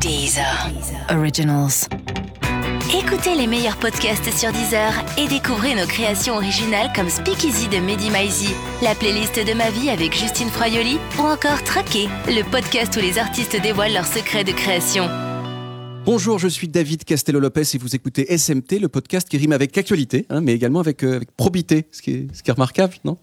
Deezer. Originals. Écoutez les meilleurs podcasts sur Deezer et découvrez nos créations originales comme Speakeasy de Mehdi Maizi, la playlist de ma vie avec Justine Froyoli ou encore Traqué, le podcast où les artistes dévoilent leurs secrets de création. Bonjour, je suis David Castello-Lopez et vous écoutez SMT, le podcast qui rime avec actualité, hein, mais également avec, euh, avec probité, ce qui, est, ce qui est remarquable, non?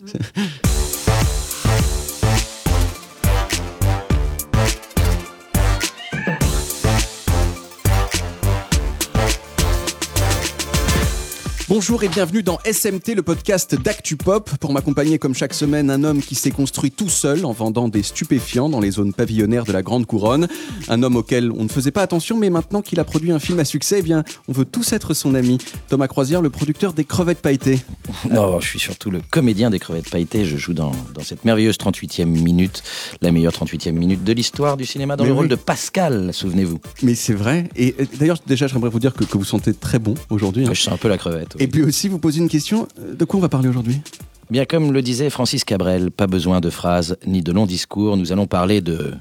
Bonjour et bienvenue dans SMT, le podcast d'Actu Pop. Pour m'accompagner comme chaque semaine, un homme qui s'est construit tout seul en vendant des stupéfiants dans les zones pavillonnaires de la Grande Couronne. Un homme auquel on ne faisait pas attention, mais maintenant qu'il a produit un film à succès, eh bien, on veut tous être son ami. Thomas Croisière, le producteur des crevettes pailletées. Non, je suis surtout le comédien des crevettes pailletées. Je joue dans, dans cette merveilleuse 38e minute, la meilleure 38e minute de l'histoire du cinéma, dans Mais le oui. rôle de Pascal, souvenez-vous. Mais c'est vrai. Et d'ailleurs, déjà, j'aimerais vous dire que, que vous sentez très bon aujourd'hui. hein. Je suis un peu la crevette. oui. Et puis aussi, vous poser une question. euh, De quoi on va parler aujourd'hui? Bien comme le disait Francis Cabrel, pas besoin de phrases ni de longs discours, nous allons parler de...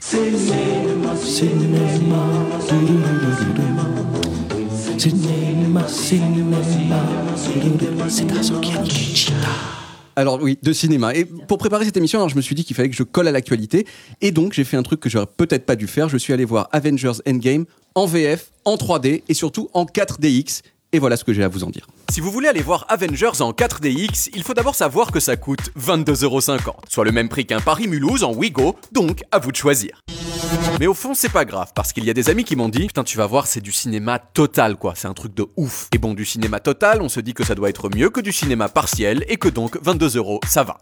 Alors oui, de cinéma. Et pour préparer cette émission, alors, je me suis dit qu'il fallait que je colle à l'actualité. Et donc, j'ai fait un truc que j'aurais peut-être pas dû faire. Je suis allé voir Avengers Endgame en VF, en 3D et surtout en 4DX. Et voilà ce que j'ai à vous en dire. Si vous voulez aller voir Avengers en 4DX, il faut d'abord savoir que ça coûte 22,50€, soit le même prix qu'un Paris-Mulhouse en Wigo, donc à vous de choisir. Mais au fond, c'est pas grave, parce qu'il y a des amis qui m'ont dit Putain, tu vas voir, c'est du cinéma total, quoi, c'est un truc de ouf. Et bon, du cinéma total, on se dit que ça doit être mieux que du cinéma partiel, et que donc 22 euros, ça va.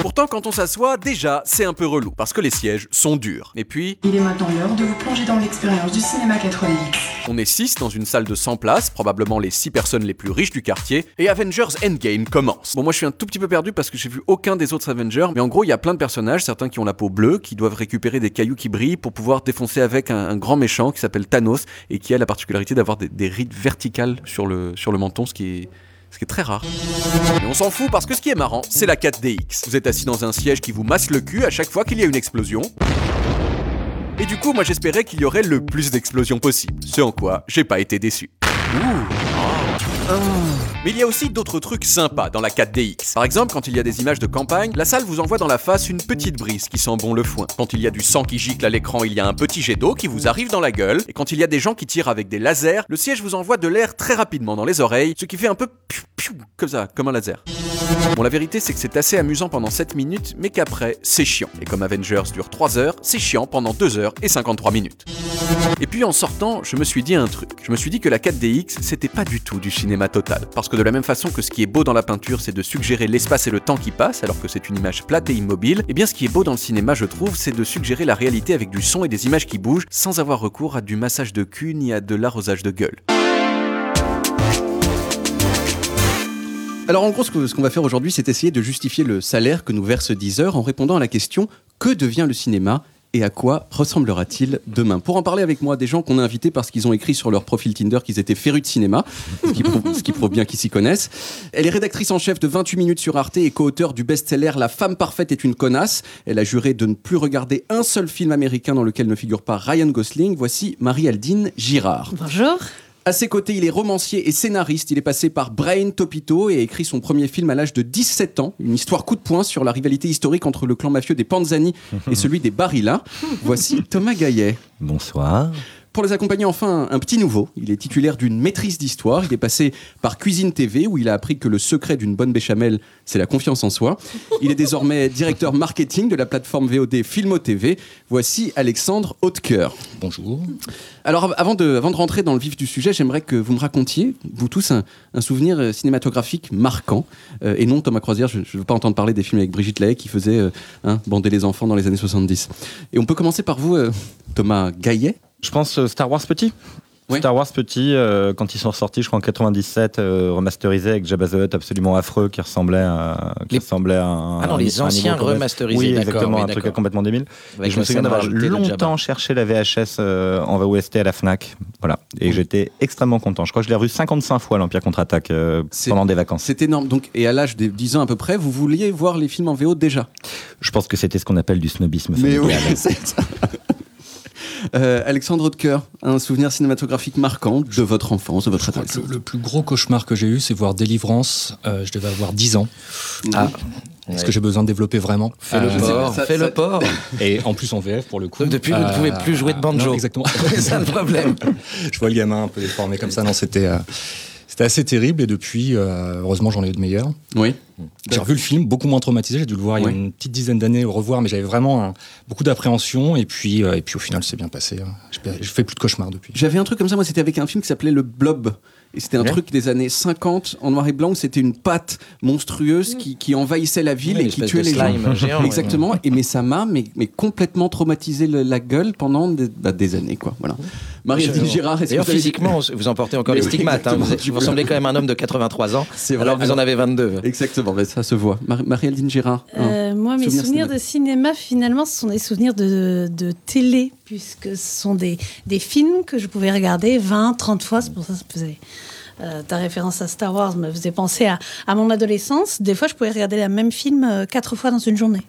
Pourtant, quand on s'assoit, déjà, c'est un peu relou, parce que les sièges sont durs. Et puis, Il est maintenant l'heure de vous plonger dans l'expérience du cinéma 4DX. on est 6 dans une salle de 100 places, probablement les 6 personnes les plus riches du quartier, et Avengers Endgame commence. Bon, moi je suis un tout petit peu perdu parce que j'ai vu aucun des autres Avengers, mais en gros, il y a plein de personnages, certains qui ont la peau bleue, qui doivent récupérer des cailloux qui brillent pour pouvoir défoncer avec un, grand méchant qui s'appelle Thanos et qui a la particularité d'avoir des, des rides verticales sur le, sur le menton, ce qui est. Ce qui est très rare. Mais on s'en fout parce que ce qui est marrant, c'est la 4DX. Vous êtes assis dans un siège qui vous masse le cul à chaque fois qu'il y a une explosion. Et du coup, moi j'espérais qu'il y aurait le plus d'explosions possible. Ce en quoi j'ai pas été déçu. Mais il y a aussi d'autres trucs sympas dans la 4DX. Par exemple, quand il y a des images de campagne, la salle vous envoie dans la face une petite brise qui sent bon le foin. Quand il y a du sang qui gicle à l'écran, il y a un petit jet d'eau qui vous arrive dans la gueule. Et quand il y a des gens qui tirent avec des lasers, le siège vous envoie de l'air très rapidement dans les oreilles, ce qui fait un peu comme ça, comme un laser. Bon, la vérité, c'est que c'est assez amusant pendant 7 minutes, mais qu'après, c'est chiant. Et comme Avengers dure 3 heures, c'est chiant pendant 2 heures et 53 minutes. Et puis en sortant, je me suis dit un truc. Je me suis dit que la 4DX, c'était pas du tout du cinéma total. Parce que de la même façon que ce qui est beau dans la peinture, c'est de suggérer l'espace et le temps qui passe, alors que c'est une image plate et immobile, et bien ce qui est beau dans le cinéma, je trouve, c'est de suggérer la réalité avec du son et des images qui bougent, sans avoir recours à du massage de cul ni à de l'arrosage de gueule. Alors en gros, ce qu'on va faire aujourd'hui, c'est essayer de justifier le salaire que nous verse Deezer en répondant à la question que devient le cinéma et à quoi ressemblera-t-il demain? Pour en parler avec moi, des gens qu'on a invités parce qu'ils ont écrit sur leur profil Tinder qu'ils étaient férus de cinéma, ce qui prouve, ce qui prouve bien qu'ils s'y connaissent. Elle est rédactrice en chef de 28 minutes sur Arte et co-auteur du best-seller La femme parfaite est une connasse. Elle a juré de ne plus regarder un seul film américain dans lequel ne figure pas Ryan Gosling. Voici Marie-Aldine Girard. Bonjour. À ses côtés, il est romancier et scénariste. Il est passé par Brain Topito et a écrit son premier film à l'âge de 17 ans, une histoire coup de poing sur la rivalité historique entre le clan mafieux des Panzani et celui des Barilla. Voici Thomas Gaillet. Bonsoir. Pour les accompagner, enfin, un petit nouveau. Il est titulaire d'une maîtrise d'histoire. Il est passé par Cuisine TV, où il a appris que le secret d'une bonne béchamel, c'est la confiance en soi. Il est désormais directeur marketing de la plateforme VOD Filmo TV. Voici Alexandre Hautecoeur. Bonjour. Alors, av- avant de, avant de rentrer dans le vif du sujet, j'aimerais que vous me racontiez, vous tous, un, un souvenir euh, cinématographique marquant. Euh, et non, Thomas Croisière, je ne veux pas entendre parler des films avec Brigitte Lahaye qui faisait euh, hein, bander les enfants dans les années 70. Et on peut commencer par vous, euh, Thomas Gaillet. Je pense euh, Star Wars petit. Star Wars petit, euh, quand ils sont sortis, je crois en 97, euh, remasterisé avec Jabba the Hutt absolument affreux qui ressemblait à, qui Les- ressemblait à un. Ah non, les un anciens remasterisés, Oui, exactement, oui, un truc complètement débile. Et je me souviens d'avoir longtemps cherché la VHS euh, en VOST à la Fnac. Voilà. Et j'étais extrêmement content. Je crois que je l'ai revu 55 fois, l'Empire contre-attaque, euh, pendant des vacances. C'est énorme. Donc, et à l'âge de 10 ans à peu près, vous vouliez voir les films en VO déjà? Je pense que c'était ce qu'on appelle du snobisme Mais oui, c'est ça. Euh, Alexandre Hautecoeur, un souvenir cinématographique marquant de votre enfance, de votre adolescence. le, le plus gros cauchemar que j'ai eu, c'est voir Délivrance. Euh, je devais avoir 10 ans. Ah, Est-ce Ouais. que j'ai besoin de développer vraiment Fais le Euh, port, ça- fais ça- le port. Et en plus en VF pour le coup. Donc depuis, vous ne pouvez plus jouer de banjo. non, exactement. C'est ça le problème. je vois le gamin un peu déformé comme ça. Non, c'était euh, c'était assez terrible. Et depuis, euh, heureusement, j'en ai eu de meilleurs. Oui. J'ai revu le film, beaucoup moins traumatisé. J'ai dû le voir il y a une petite dizaine d'années, au revoir, mais j'avais vraiment un- beaucoup d'appréhension. Et puis, euh, et puis au final, c'est bien passé. hein. Je je fais plus de cauchemars depuis. J'avais un truc comme ça, moi c'était avec un film qui s'appelait Le Blob. Et c'était un Ouais. truc des années 50 en noir et blanc où c'était une patte monstrueuse qui, qui envahissait la ville Ouais, et qui tuait de les gens. géant, ouais. Exactement. Et mais ça m'a mais, mais complètement traumatisé le- la gueule pendant des, bah, des années quoi. Voilà. Marie-Adine Girard, est-ce que D'ailleurs, vous physiquement, vous en portez encore Mais les oui, stigmates. hein. Vous, vous ressemblez quand même à un homme de 83 ans, C'est vrai. alors que vous en avez 22. Exactement, mais ça se voit. Mar- Marie-Aldine Girard. hein. Euh, moi, mes Souvenir souvenirs de cinéma, finalement, ce sont des souvenirs de, de télé, puisque ce sont des, des films que je pouvais regarder 20, 30 fois. C'est pour ça que ça faisait. euh, ta référence à Star Wars me faisait penser à, à mon adolescence. Des fois, je pouvais regarder le même film euh, quatre fois dans une journée.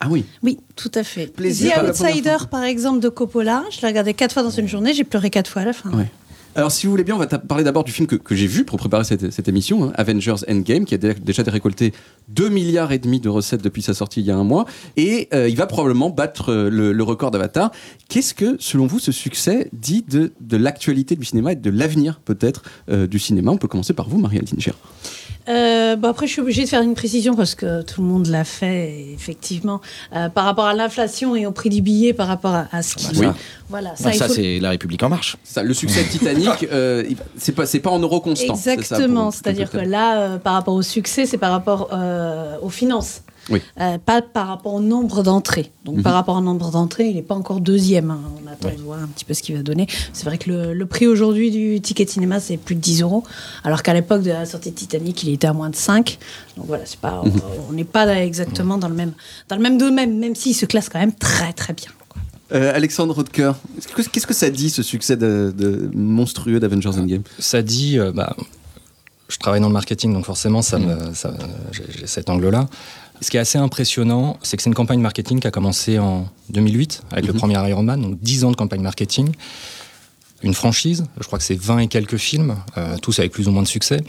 Ah oui. Oui, tout à fait. Plaisir, The Outsider, par exemple, de Coppola, je l'ai regardé quatre fois dans une journée, j'ai pleuré quatre fois à la fin. Ouais. Alors, si vous voulez bien, on va parler d'abord du film que, que j'ai vu pour préparer cette, cette émission, hein, Avengers Endgame, qui a dé- déjà récolté 2 milliards et demi de recettes depuis sa sortie il y a un mois, et euh, il va probablement battre euh, le, le record d'Avatar. Qu'est-ce que, selon vous, ce succès dit de, de l'actualité du cinéma et de l'avenir peut-être euh, du cinéma? On peut commencer par vous, Marie-Aldine Girard. Euh, bon après, je suis obligée de faire une précision parce que tout le monde l'a fait, effectivement, euh, par rapport à l'inflation et au prix du billet, par rapport à, à ce qui. Oui. Voilà, Ça, il faut- c'est la République en marche. Ça, le succès de Titanic, euh, c'est pas, c'est pas en euros constants. ça, Exactement, c'est-à-dire que là, euh, par rapport au succès, c'est par rapport euh, aux finances. Oui. Euh, pas par rapport au nombre d'entrées. Donc Mhm. par rapport au nombre d'entrées, il n'est pas encore deuxième. hein. On attend de voir un petit peu ce qu'il va donner. C'est vrai que le, le prix aujourd'hui du ticket de cinéma, c'est plus de 10 euros. Alors qu'à l'époque de la sortie de Titanic, il était à moins de 5. Donc voilà, c'est pas, Mhm. on n'est pas exactement dans le même, dans le même domaine, même s'il se classe quand même très très bien. Euh, Alexandre que- qu'est-ce que ça dit, ce succès de, de monstrueux d'Avengers Endgame? Ça dit, euh, bah, je travaille dans le marketing, donc forcément, ça me, ça- j'ai j'ai cet angle-là. Ce qui est assez impressionnant, c'est que c'est une campagne marketing qui a commencé en 2008 avec le Mhm. premier Iron Man, donc 10 ans de campagne marketing. Une franchise, je crois que c'est 20 et quelques films, euh, tous avec plus ou moins de succès.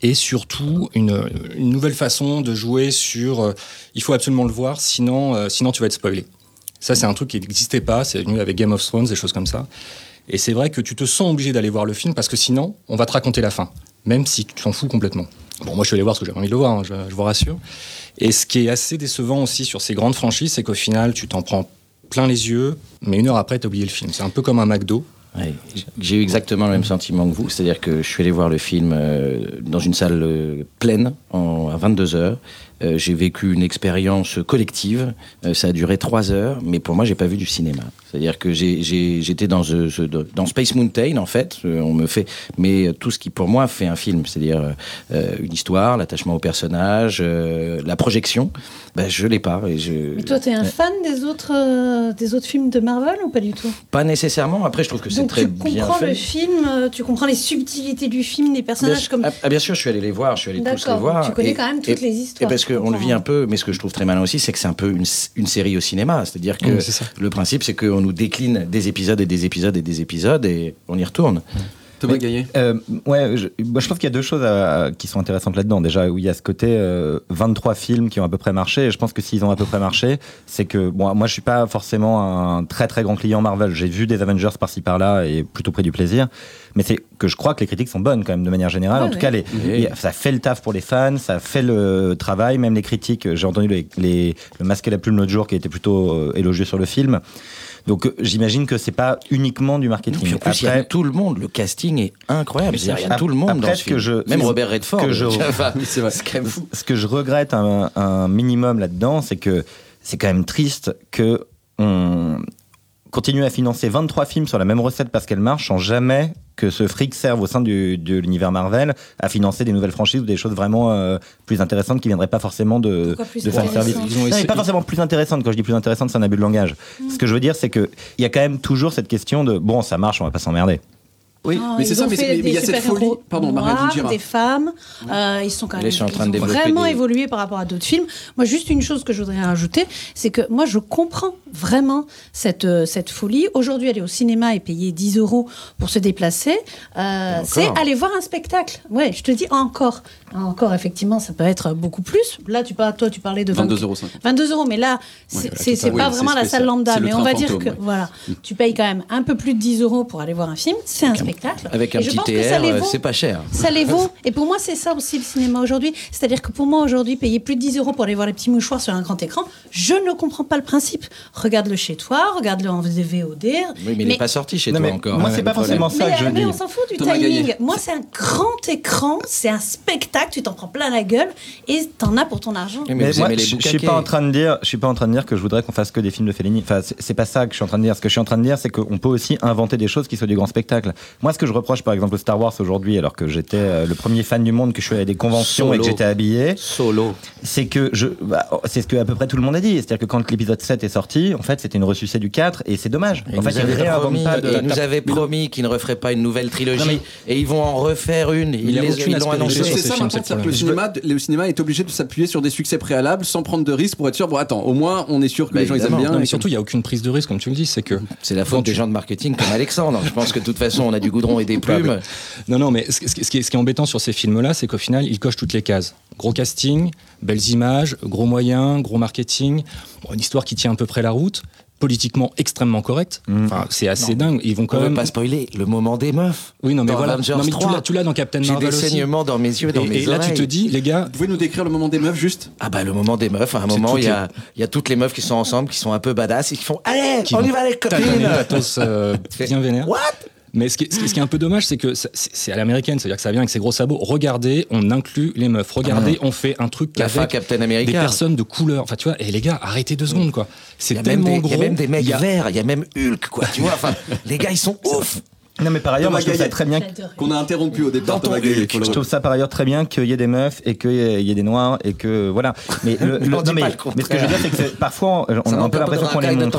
Et surtout, une, une nouvelle façon de jouer sur euh, il faut absolument le voir, sinon, euh, sinon tu vas être spoilé. Ça, c'est un truc qui n'existait pas, c'est venu avec Game of Thrones, des choses comme ça. Et c'est vrai que tu te sens obligé d'aller voir le film parce que sinon, on va te raconter la fin, même si tu t'en fous complètement. Bon, moi, je suis allé voir parce que j'avais envie de le voir, hein, je, je vous rassure. Et ce qui est assez décevant aussi sur ces grandes franchises, c'est qu'au final, tu t'en prends plein les yeux, mais une heure après, t'as oublié le film. C'est un peu comme un McDo. J'ai eu exactement le même sentiment que vous, c'est-à-dire que je suis allé voir le film euh, dans une salle euh, pleine en, à 22 heures. Euh, j'ai vécu une expérience collective. Euh, ça a duré trois heures, mais pour moi, j'ai pas vu du cinéma. C'est-à-dire que j'étais dans, dans Space Mountain, en fait. Euh, on me fait, mais tout ce qui pour moi fait un film, c'est-à-dire une histoire, l'attachement au personnage, la projection. Ben, je l'ai pas. Et je, Mais toi, tu es un fan des autres, des autres films de Marvel ou pas du tout? Pas nécessairement. Après, je trouve que c'est très tu bien comprends fait. le film, tu comprends les subtilités du film, des personnages comme. ah, ah, bien sûr, je suis allé les voir, je suis allé tous les D'accord, voir. tu connais Et- quand même et- toutes les histoires. Et parce je qu'on le vit un peu, mais ce que je trouve très malin aussi, c'est que c'est un peu une, une série au cinéma. C'est-à-dire que Oui, le principe, c'est qu'on nous décline des épisodes et des épisodes et des épisodes et on y retourne. Thomas Gaillet Euh, ouais, je, moi, je trouve qu'il y a deux choses à- qui sont intéressantes là-dedans. Déjà, où il y a ce côté euh, 23 films qui ont à peu près marché. Et je pense que s'ils ont à peu près marché, c'est que bon, moi, je suis pas forcément un très très grand client Marvel. J'ai vu des Avengers par-ci par-là et plutôt pris du plaisir. Mais c'est que je crois que les critiques sont bonnes quand même de manière générale. Ouais, en tout ouais. cas, les, Oui. ça fait le taf pour les fans, ça fait le travail. Même les critiques, j'ai entendu les, les- le masque et la plume l'autre jour qui était plutôt euh, élogieux sur le film. Donc euh, j'imagine que c'est pas uniquement du marketing. En plus, il y a Après- tout le monde. Le casting est incroyable. Il y a tout le monde après, dans ce ce que film. je- Même ce- Robert Redford. que je- Enfin, même fou. Ce que je regrette un, un minimum là-dedans, c'est que c'est quand même triste que on continue à financer 23 films sur la même recette parce qu'elle marche sans jamais que ce fric serve au sein du, de l'univers Marvel à financer des nouvelles franchises ou des choses vraiment euh, plus intéressantes qui viendraient pas forcément de, de fan service. Non, mais pas forcément plus intéressantes. Quand je dis plus intéressantes, c'est un abus de langage. Ce que je veux dire, c'est que il y a quand même toujours cette question de bon, ça marche, on va pas s'emmerder. Oui. Ah, Mais c'est ça, mais il y a cette folie. Pardon, noirs, des femmes. euh, ils sont quand même en train de vraiment des- évolué par rapport à d'autres films. Moi, juste une chose que je voudrais rajouter, c'est que moi, je comprends vraiment cette, euh, cette folie. Aujourd'hui, aller au cinéma et payer 10 euros pour se déplacer, euh, c'est aller voir un spectacle. Ouais, je te dis encore. Encore, effectivement, ça peut être beaucoup plus. Là, tu parles, toi, tu parlais de 22,50 euros. 22 euros, mais là, c'est voilà, ça, pas oui, vraiment la salle lambda. Mais on va dire que, ouais. voilà, tu payes quand même un peu plus de 10 euros pour aller voir un film. C'est un spectacle. Avec un Et je petit pense que ça TR, euh, c'est pas cher. Ça les vaut. Et pour moi, c'est ça aussi le cinéma aujourd'hui. C'est-à-dire que pour moi, aujourd'hui, payer plus de 10 euros pour aller voir les petits mouchoirs sur un grand écran, je ne comprends pas le principe. Regarde-le chez toi, regarde-le en VOD. Oui, mais, il n'est pas sorti chez Non, toi mais encore. moi, c'est pas forcément ça que je mais dis. on s'en fout du timing. Moi, c'est un grand écran, c'est un spectacle, tu t'en prends plein la gueule et t'en as pour ton argent. Mais Mais vous moi, aimez les je, suis pas en train de dire, je suis pas en train de dire que je voudrais qu'on fasse que des films de Fellini. Enfin, c'est pas ça que je suis en train de dire. Ce que je suis en train de dire, c'est qu'on peut aussi inventer des choses qui soient du grand spectacle. Moi, ce que je reproche, par exemple, au Star Wars aujourd'hui, alors que j'étais euh, le premier fan du monde, que je suis allé à des conventions et que j'étais habillé, Solo. c'est que je, bah, c'est ce que à peu près tout le monde a dit. C'est-à-dire que quand l'épisode 7 est sorti, en fait, c'était une ressucée du 4 et c'est dommage. Et en fait, ils promis, pas de- et nous avait promis qu'ils ne referaient pas une nouvelle trilogie Non, mais- et ils vont en refaire une. il Ils l'ont annoncé. C'est ça, c'est le c'est-à-dire que le cinéma, le cinéma est obligé de s'appuyer sur des succès préalables sans prendre de risques pour être sûr. Bon, attends, au moins, on est sûr que Bah, les gens ils aiment bien. Non, mais surtout, il n'y a aucune prise de risque, comme tu le dis. C'est que C'est la faute des gens de marketing comme Alexandre. Je pense que de toute façon, on a du goudron et des plumes. Non, non, mais ce, qui ce qui est, ce qui est embêtant sur ces films-là, c'est qu'au final, ils cochent toutes les cases. Gros casting, belles images, gros moyens, gros marketing, bon, une histoire qui tient à peu près la route, politiquement extrêmement correcte. Enfin, c'est assez dingue. Ils vont On quand ne même. veut pas spoiler le moment des meufs. Oui, non, mais Dans voilà. Non, mais tu 3. l'as- tu l'as dans Captain J'ai Marvel des aussi. saignements dans mes yeux, dans Et, mes et là, tu te dis, les gars, Vous pouvez nous décrire le moment des meufs juste? Ah bah le moment des meufs, à un moment il y a, il y a toutes les meufs qui sont ensemble, qui sont un peu badass et qui font Allez, qui on y va les copines euh, bien vénère. What? Mais ce qui, est, ce qui est- ce qui est un peu dommage, c'est que c'est à l'américaine, c'est-à-dire que ça vient avec ses gros sabots. Regardez, on inclut les meufs. Regardez, on fait un truc La fin avec Captain des personnes de couleur. Enfin, tu vois, et les gars, arrêtez deux secondes, quoi. C'est tellement des, il y a gros. même des mecs verts, il y a même Hulk, quoi. Tu vois, enfin, les gars, ils sont ouf. Non, mais par ailleurs, moi, je trouve ça très bien. Qu'on a interrompu au départ. Thomas Gaillet, Je trouve ça par ailleurs très bien qu'il y ait des meufs et qu'il y ait des noirs et que voilà. Mais, le, le- non, mais, pas le mais ce que je veux dire, c'est que parfois on Ça a un peu l'impression qu'on les montre.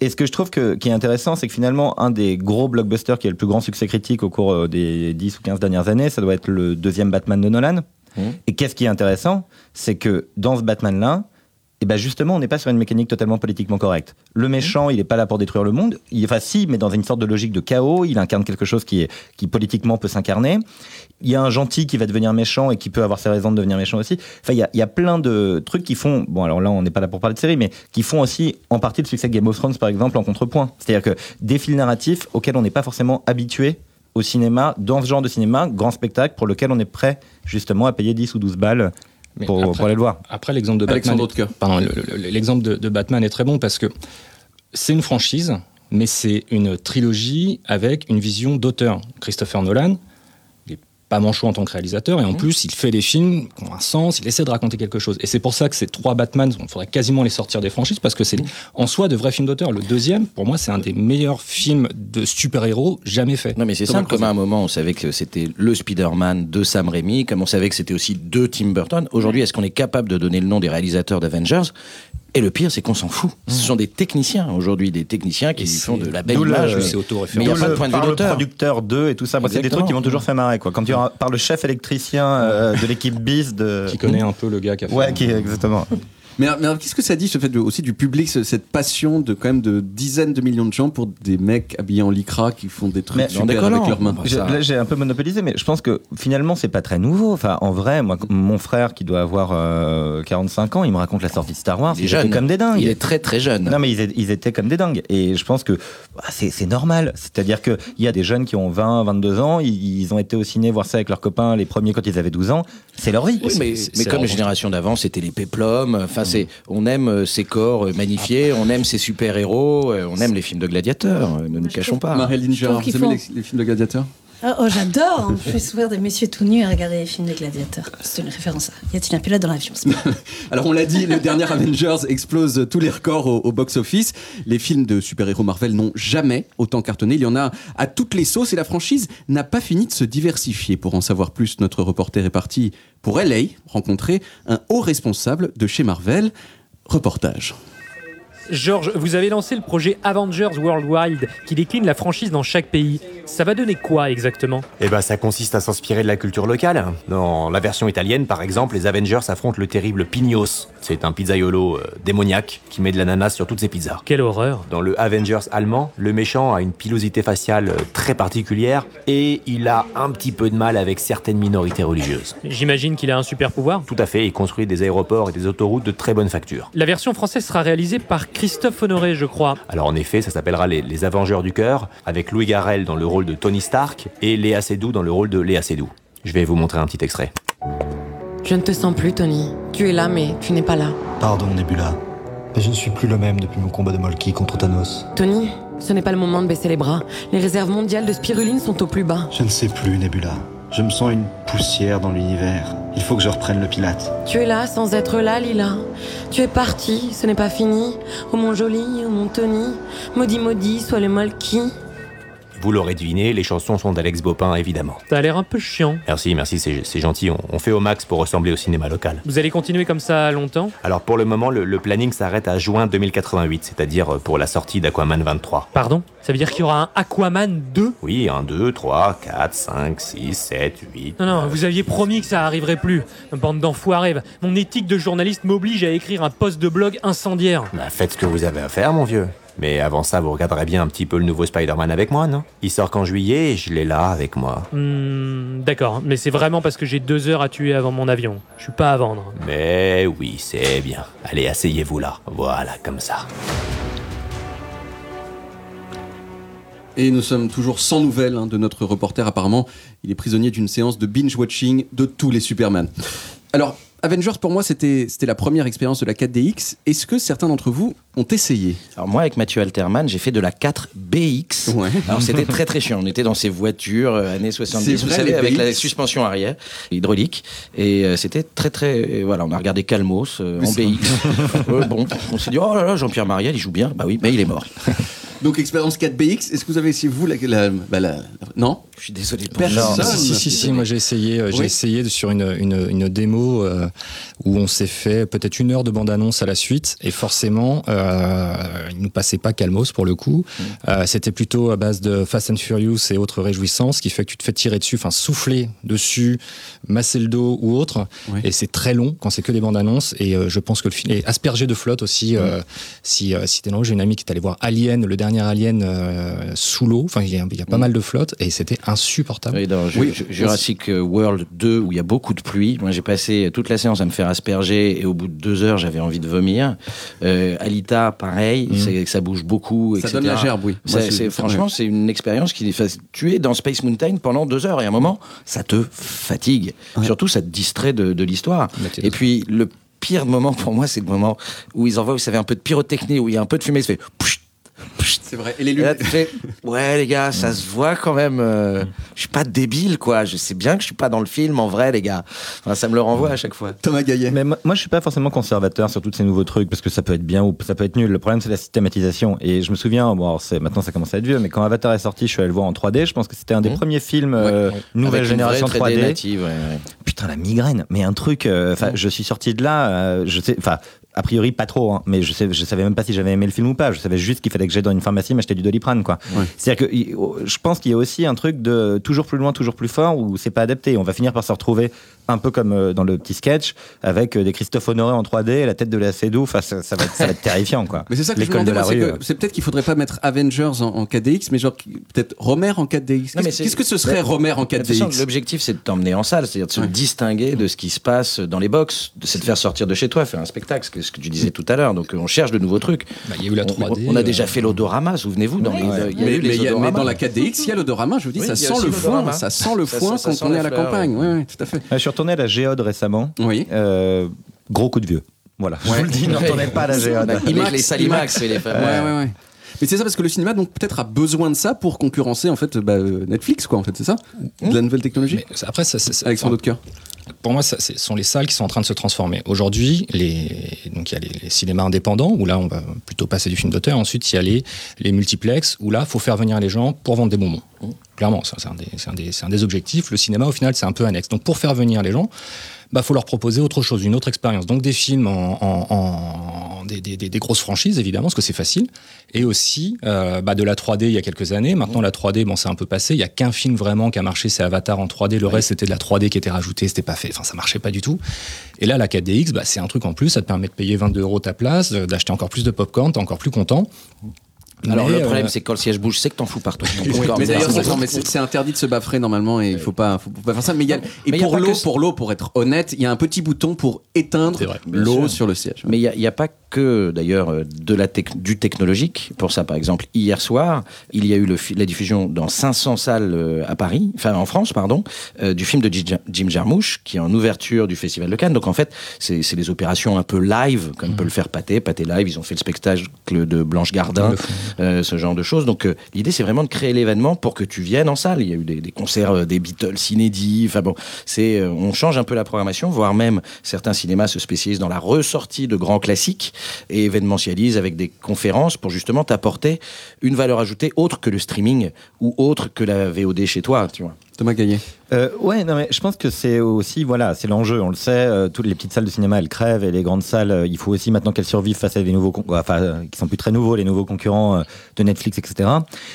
Et ce que je trouve que, qui est intéressant, c'est que finalement, un des gros blockbusters qui a le plus grand succès critique au cours euh, des 10 ou 15 dernières années, ça doit être le deuxième Batman de Nolan. Mmh. Et qu'est-ce qui est intéressant C'est que dans ce Batman-là, et ben justement, on n'est pas sur une mécanique totalement politiquement correcte. Le méchant, il n'est pas là pour détruire le monde. Il, enfin, si, mais dans une sorte de logique de chaos. Il incarne quelque chose qui, est, qui politiquement peut s'incarner. Il y a un gentil qui va devenir méchant et qui peut avoir ses raisons de devenir méchant aussi. Enfin, il y a, il y a plein de trucs qui font. Bon, alors là, on n'est pas là pour parler de série, mais qui font aussi en partie le succès de Game of Thrones, par exemple, en contrepoint. C'est-à-dire que des fils narratifs auxquels on n'est pas forcément habitué au cinéma, dans ce genre de cinéma, grand spectacle, pour lequel on est prêt justement à payer 10 ou 12 balles Mais pour, après- pour aller le voir. Après, l'exemple de Batman. Pardon, le- le- l'exemple de, de Batman est très bon parce que c'est une franchise, mais c'est une trilogie avec une vision d'auteur. Christopher Nolan, pas manchot en tant que réalisateur, et en plus, il fait des films qui ont un sens, il essaie de raconter quelque chose. Et c'est pour ça que ces trois Batman, il faudrait quasiment les sortir des franchises, parce que c'est en soi de vrais films d'auteur. Le deuxième, pour moi, c'est un des meilleurs films de super-héros jamais fait. Non, mais c'est simple, comme à un moment, on savait que c'était le Spider-Man de Sam Raimi, comme on savait que c'était aussi de Tim Burton. Aujourd'hui, est-ce qu'on est capable de donner le nom des réalisateurs d'Avengers? Et le pire, c'est qu'on s'en fout. Ce sont des techniciens aujourd'hui, des techniciens qui font de la belle le- image. c'est auto-référent. Mais il n'y a pas de le- point de vue par le d'auteur. producteur 2 et tout ça. C'est des trucs qui m'ont toujours fait marrer. Quoi. Quand tu par le chef électricien euh, de l'équipe BIS de. Qui connaît un peu le gars qui a fait. Ouais, qui, exactement. Mais, qu'est-ce que ça dit, ce fait de- aussi du public, ce- cette passion de quand même de dizaines de millions de gens pour des mecs habillés en lycra qui font des trucs Mais- super avec leurs mains? Je- ça- là, j'ai un peu monopolisé, mais je pense que finalement, c'est pas très nouveau. Enfin, en vrai, moi, mon frère qui doit avoir euh, 45 ans, il me raconte la sortie de Star Wars. Il est jeune. comme des dingues. Il est très très jeune. Non, mais ils, étaient comme des dingues. Et je pense que bah, c'est c'est normal. C'est-à-dire qu'il y a des jeunes qui ont 20, 22 ans, ils, ils ont été au ciné voir ça avec leurs copains les premiers quand ils avaient 12 ans. C'est leur vie. Oui, mais, c'est- mais c'est comme les générations d'avant, c'était les péplums. Enfin, c'est, on aime euh, ces corps euh, magnifiés, on aime ces super-héros, euh, on aime les films de gladiateurs, ne nous cachons pas. Marilyn Gérard, vous aimez les films de gladiateurs? Ah, oh, j'adore. On fait souvent des messieurs tout nus à regarder les films des gladiateurs. C'est une référence à. Y a-t-il un pilote dans l'avion Alors on l'a dit, le dernier Avengers explose tous les records au, au box-office. Les films de super-héros Marvel n'ont jamais autant cartonné. Il y en a à toutes les sauces et la franchise n'a pas fini de se diversifier. Pour en savoir plus, notre reporter est parti pour LA rencontrer un haut responsable de chez Marvel. Reportage. Georges, vous avez lancé le projet Avengers Worldwide qui décline la franchise dans chaque pays. Ça va donner quoi exactement? Eh ben, ça consiste à s'inspirer de la culture locale. Dans la version italienne, par exemple, les Avengers affrontent le terrible Pignos. C'est un pizzaiolo euh, démoniaque qui met de l'ananas sur toutes ses pizzas. Quelle horreur Dans le Avengers allemand, le méchant a une pilosité faciale euh, très particulière et il a un petit peu de mal avec certaines minorités religieuses. J'imagine qu'il a un super pouvoir. Tout à fait, il construit des aéroports et des autoroutes de très bonne facture. La version française sera réalisée par Christophe Honoré, je crois. Alors en effet, ça s'appellera les, les Avengers du cœur, avec Louis Garrel dans le rôle de Tony Stark et Léa Seydoux dans le rôle de Léa Seydoux. Je vais vous montrer un petit extrait. Je ne te sens plus, Tony. Tu es là, mais tu n'es pas là. Pardon, Nebula. Mais je ne suis plus le même depuis mon combat de Molki contre Thanos. Tony, ce n'est pas le moment de baisser les bras. Les réserves mondiales de spiruline sont au plus bas. Je ne sais plus, Nebula. Je me sens une poussière dans l'univers. Il faut que je reprenne le pilate. Tu es là sans être là, Lila. Tu es parti, ce n'est pas fini. Oh mon joli, oh mon Tony. Maudit, maudit, soit le Molki. Vous l'aurez deviné, les chansons sont d'Alex Bopin, évidemment. Ça a l'air un peu chiant. Merci, merci, c'est gentil. On, on fait au max pour ressembler au cinéma local. Vous allez continuer comme ça longtemps? Alors pour le moment, le, le planning s'arrête à juin 2088, c'est-à-dire pour la sortie d'Aquaman 23. Pardon? Ça veut dire qu'il y aura un Aquaman 2 Oui, 1, 2, 3, 4, 5, 6, 7, 8. Non, non, vous aviez promis que ça arriverait plus. Bande d'enfoirés. Mon éthique de journaliste m'oblige à écrire un post de blog incendiaire. Bah, faites ce que vous avez à faire, mon vieux. Mais avant ça, vous regarderez bien un petit peu le nouveau Spider-Man avec moi, non? Il sort qu'en juillet et je l'ai là avec moi. Hmm, D'accord, mais c'est vraiment parce que j'ai deux heures à tuer avant mon avion. Je suis pas à vendre. Mais oui, c'est bien. Allez, asseyez-vous là. Voilà, comme ça. Et nous sommes toujours sans nouvelles hein, de notre reporter. Apparemment, il est prisonnier d'une séance de binge-watching de tous les Superman. Alors, Avengers, pour moi, c'était la première expérience de la 4DX. Est-ce que certains d'entre vous ont essayé? Alors moi, avec Mathieu Alterman, j'ai fait de la 4BX. Ouais. Alors c'était très très chiant. On était dans ces voitures euh, années 70, C'est vous vrai, savez, avec la suspension arrière hydraulique. Et euh, c'était très très... voilà, on a regardé Calmos euh, en BX. Bon, on s'est dit, oh là là, Jean-Pierre Mariel, il joue bien. Bah oui, mais il est mort. Donc, expérience 4BX, est-ce que vous avez essayé, vous, la... la- bah, la- Non? Je suis désolé pour Personne. ça. Si, si, si, moi j'ai essayé, euh, j'ai Oui. essayé sur une, une, une démo euh, où on s'est fait peut-être une heure de bande-annonce à la suite, et forcément, euh, il ne nous passait pas Calmos pour le coup. Euh, C'était plutôt à base de Fast and Furious et autres réjouissances, ce qui fait que tu te fais tirer dessus, enfin souffler dessus, masser le dos ou autre, Oui. et c'est très long quand c'est que des bandes-annonces, et je pense que le film est aspergé de flotte aussi. euh, si si t'es dans j'ai une amie qui est allée voir Alien, le dernier Alien sous l'eau, enfin il y, a- il y a pas mal de flotte, et c'était insupportable. Oui, dans Ju- Oui. Ju- Jurassic World 2, où il y a beaucoup de pluie. Moi, j'ai passé toute la séance à me faire asperger et au bout de deux heures, j'avais envie de vomir. Euh, Alita, pareil, c'est ça bouge beaucoup. Ça etc. donne la gerbe, oui. Ça, Moi, franchement, c'est une expérience qui fait tu es dans Space Mountain pendant deux heures et à un moment, ça te fatigue. Surtout, ça te distrait de, de l'histoire. Et puis, le pire moment pour moi, c'est le moment où ils envoient, vous savez, un peu de pyrotechnie, où il y a un peu de fumée, ça fait. C'est vrai. Et les Et là, lunettes tu fais, ouais, les gars, ça se voit quand même. euh, je suis pas débile, quoi. Je sais bien que je suis pas dans le film, en vrai, les gars. Enfin, ça me le renvoie à chaque fois. Thomas Gaillet. Mais moi, je suis pas forcément conservateur sur tous ces nouveaux trucs parce que ça peut être bien ou ça peut être nul. Le problème, c'est la systématisation. Et je me souviens, bon, alors, maintenant ça commence à être vieux, mais quand Avatar est sorti, je suis allé le voir en 3D. Je pense que c'était un des Mhm. premiers films euh, nouvelle Avec une génération vraie 3D 3D. native, ouais, ouais. Putain, la migraine. Mais un truc. euh, Enfin, je suis sorti de là. euh, je sais. Enfin. A priori, pas trop, hein, mais je, sais, je savais même pas si j'avais aimé le film ou pas. Je savais juste qu'il fallait que j'aille dans une pharmacie m'acheter du doliprane, quoi. Ouais. C'est-à-dire que oh, je pense qu'il y a aussi un truc de toujours plus loin, toujours plus fort, où c'est pas adapté. On va finir par se retrouver un peu comme euh, dans le petit sketch, avec euh, des Christophe Honoré en 3D et la tête de la Cédou. Enfin, ça, ça va être, ça va être terrifiant, quoi. Mais c'est ça que je me de la rue. que euh. c'est peut-être qu'il faudrait pas mettre Avengers en, en 4DX, mais genre peut-être Romer en 4DX. Non, mais Qu'est-ce que ce serait. Romer en De toute façon, 4DX L'objectif, c'est de t'emmener en salle, c'est-à-dire de se Ouais. distinguer de ce qui se passe dans les box, de- c'est de faire sortir de chez toi, faire un spectacle, ce que, ce que tu disais tout à l'heure. Donc, on cherche de nouveaux trucs. Bah, il y a eu la On- 3D. On, a déjà fait l'odorama, souvenez-vous. Dans les, il y a eu mais, les mais il y a- mais odoramas. dans la 4DX, il y a l'odorama, je vous dis, Oui, ça sent le foin, ça sent le foin quand on est à la campagne. oui, tout à fait. Retourné à la Géode récemment. Oui. Euh, gros coup de vieux. Voilà. Je vous le dis, ne retournez pas à la Géode. Avec IMAX, les Salimax et les Ouais, ouais, ouais. Mais c'est ça parce que le cinéma donc peut-être a besoin de ça pour concurrencer en fait bah, Netflix quoi en fait c'est ça de la nouvelle technologie mais après, ça, c'est- c'est- Alexandre Audecoeur. pour moi, ça, ce sont les salles qui sont en train de se transformer. Aujourd'hui, les, donc il y a les, les cinémas indépendants où là, on va plutôt passer du film d'auteur. Ensuite, il y a les, les multiplex où là, faut faire venir les gens pour vendre des bonbons. Clairement, c'est un, un un des objectifs. Le cinéma, au final, c'est un peu annexe. Donc, pour faire venir les gens, bah, faut leur proposer autre chose, une autre expérience. Donc, des films en, en- en- dans des, des- des- grosses franchises, évidemment, parce que c'est facile. Et aussi euh, bah, de la 3D il y a quelques années. Maintenant, la 3D, bon, c'est un peu passé. Il y a qu'un film vraiment qui a marché, c'est Avatar en 3D. Le reste, c'était de la 3D qui était rajoutée, c'était pas fait. Enfin, ça marchait pas du tout. Et là, la 4DX, bah, c'est un truc en plus. Ça te permet de payer 22 euros ta place, de- d'acheter encore plus de popcorn, t'es encore plus content. Alors Mais, le problème, euh, c'est que quand le siège bouge, c'est que t'en fous partout. Oui, mais d'ailleurs, c'est- c'est- non, mais c'est c'est interdit de se baffrer normalement et il faut pas, faut pas faire ça. Mais il y a, et Mais pour l'eau, que- pour l'eau, pour être honnête, il y a un petit bouton pour éteindre l'eau sur le siège. Mais il n'y a, pas que, d'ailleurs, euh, de la tec- du technologique. Pour ça, par exemple, hier soir, il y a eu le la diffusion dans 500 salles euh, à Paris, enfin en France, pardon, euh, du film de Jim Jarmusch, qui est en ouverture du Festival de Cannes. Donc en fait, c'est c'est des opérations un peu live, comme peut le faire Pathé. Pathé Live, ils ont fait le spectacle de Blanche Gardin, euh, ce genre de choses. Donc euh, l'idée, c'est vraiment de créer l'événement pour que tu viennes en salle. Il y a eu des, des concerts euh, des Beatles inédits. Enfin bon, c'est euh, on change un peu la programmation, voire même certains cinémas se spécialisent dans la ressortie de grands classiques et événementialisent avec des conférences pour justement t'apporter une valeur ajoutée autre que le streaming ou autre que la VOD chez toi. Thomas Gaillet. Euh, ouais, non, mais je pense que c'est aussi, voilà, c'est l'enjeu. On le sait, euh, toutes les petites salles de cinéma, elles crèvent et les grandes salles, euh, il faut aussi maintenant qu'elles survivent face à des nouveaux, enfin, qui sont plus très nouveaux, les nouveaux concurrents de Netflix, etc.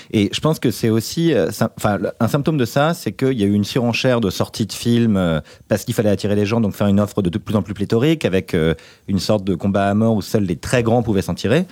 Et je pense que c'est aussi, enfin, un symptôme de ça, c'est qu'il y a eu une surenchère de sorties de films parce qu'il fallait attirer les gens, donc faire une offre de, de plus en plus pléthorique avec une sorte de combat à mort où seuls les très grands pouvaient s'en tirer.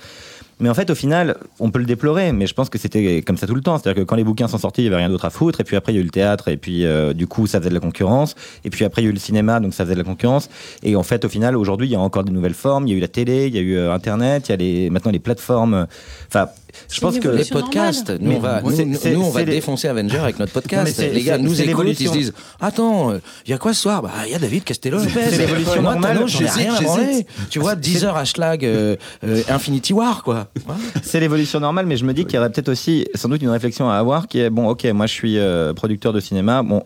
Mais en fait, au final, on peut le déplorer, mais je pense que c'était comme ça tout le temps. C'est-à-dire que quand les bouquins sont sortis, il n'y avait rien d'autre à foutre. Et puis après, il y a eu le théâtre, et puis euh, du coup, ça faisait de la concurrence. Et puis après, il y a eu le cinéma, donc ça faisait de la concurrence. Et en fait, au final, aujourd'hui, il y a encore de nouvelles formes. Il y a eu la télé, il y a eu euh, Internet, il y a les, maintenant les plateformes. Enfin, je pense que. les podcasts, nous on va, Oui, nous, c'est- nous, on c'est va les- défoncer Avenger avec notre podcast. les gars nous écoutent, ils se disent Attends, il y a quoi ce soir? Bah, il y a David Castello. C'est l'évolution Moi, normale. J'en ai J'hésite, rien. Tu vois, 10 heures hashtag euh, euh, Infinity War, quoi. C'est l'évolution normale, mais je me dis qu'il y aurait peut-être aussi sans doute une réflexion à avoir qui est bon, ok, moi je suis euh, producteur de cinéma, bon,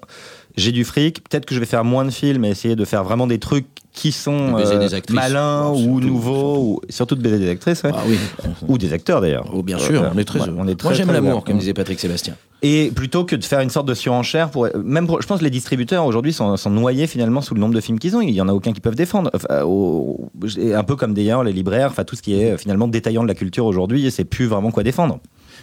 j'ai du fric, peut-être que je vais faire moins de films et essayer de faire vraiment des trucs qui sont euh, malins ou nouveaux, ou surtout de baiser des actrices, ouais. Ah oui. ou des acteurs d'ailleurs. Oh, bien sûr, Euh, on est très on est très, Moi, j'aime l'amour, comme disait Patrick Sébastien. Et plutôt que de faire une sorte de surenchère, pour, même pour- je pense que les distributeurs aujourd'hui sont, sont noyés finalement sous le nombre de films qu'ils ont. Il y en a aucun qui peuvent défendre. Enfin, au- et un peu comme d'ailleurs les libraires, enfin tout ce qui est euh, finalement détaillant de la culture aujourd'hui, c'est plus vraiment quoi défendre.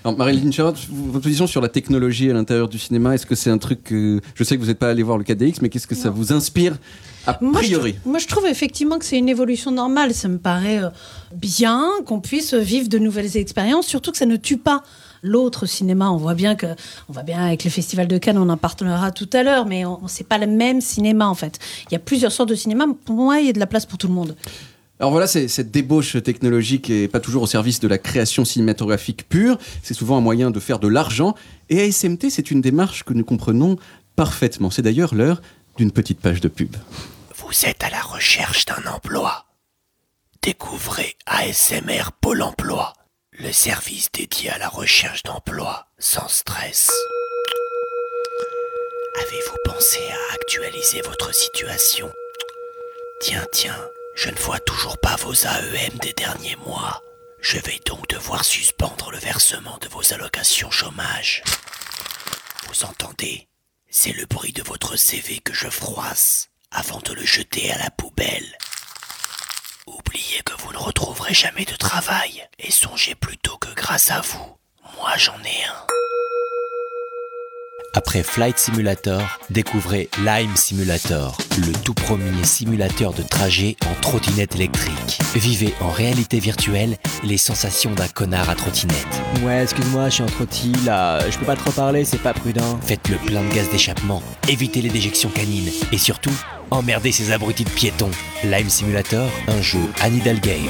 Alors, Marilyn Charlotte, votre position sur la technologie à l'intérieur du cinéma, est-ce que c'est un truc que. Je sais que vous n'êtes pas allé voir le 4DX, mais qu'est-ce que ça vous inspire a Moi, je priori moi, je trouve effectivement que c'est une évolution normale. Ça me paraît euh, bien qu'on puisse vivre de nouvelles expériences, surtout que ça ne tue pas l'autre cinéma. On voit bien que, on voit bien avec le Festival de Cannes, on en parlera tout à l'heure, mais on, c'est pas le même cinéma en fait. Il y a plusieurs sortes de cinéma. Pour moi, il y a de la place pour tout le monde. Alors voilà, cette débauche technologique est pas toujours au service de la création cinématographique pure, c'est souvent un moyen de faire de l'argent, et ASMT, c'est une démarche que nous comprenons parfaitement. C'est d'ailleurs l'heure d'une petite page de pub. Vous êtes à la recherche d'un emploi. Découvrez ASMR Pôle emploi, le service dédié à la recherche d'emploi sans stress. Avez-vous pensé à actualiser votre situation? Tiens, tiens, je ne vois toujours pas vos AEM des derniers mois. Je vais donc devoir suspendre le versement de vos allocations chômage. Vous entendez? C'est le bruit de votre CV que je froisse avant de le jeter à la poubelle. Oubliez que vous ne retrouverez jamais de travail et songez plutôt que grâce à vous, moi j'en ai un. Après Flight Simulator, découvrez Lime Simulator, le tout premier simulateur de trajet en trottinette électrique. Vivez en réalité virtuelle les sensations d'un connard à trottinette. Ouais, excuse-moi, je suis en trotti là, je peux pas trop parler, c'est pas prudent. Faites le plein de gaz d'échappement, évitez les déjections canines et surtout, emmerdez ces abrutis de piétons. Lime Simulator, un jeu Annie Game.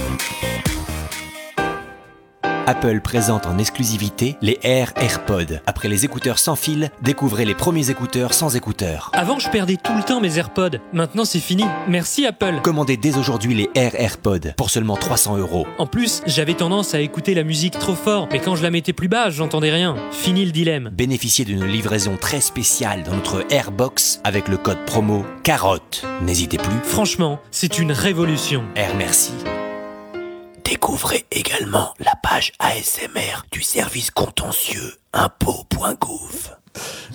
Apple présente en exclusivité les Air AirPods. Après les écouteurs sans fil, découvrez les premiers écouteurs sans écouteurs. Avant, je perdais tout le temps mes AirPods. Maintenant, c'est fini. Merci Apple. Commandez dès aujourd'hui les Air AirPods pour seulement 300 euros. En plus, j'avais tendance à écouter la musique trop fort, mais quand je la mettais plus bas, j'entendais rien. Fini le dilemme. Bénéficiez d'une livraison très spéciale dans notre Airbox avec le code promo carotte. N'hésitez plus. Franchement, c'est une révolution. Air merci. Découvrez également la page ASMR du service contentieux impôt.gouv.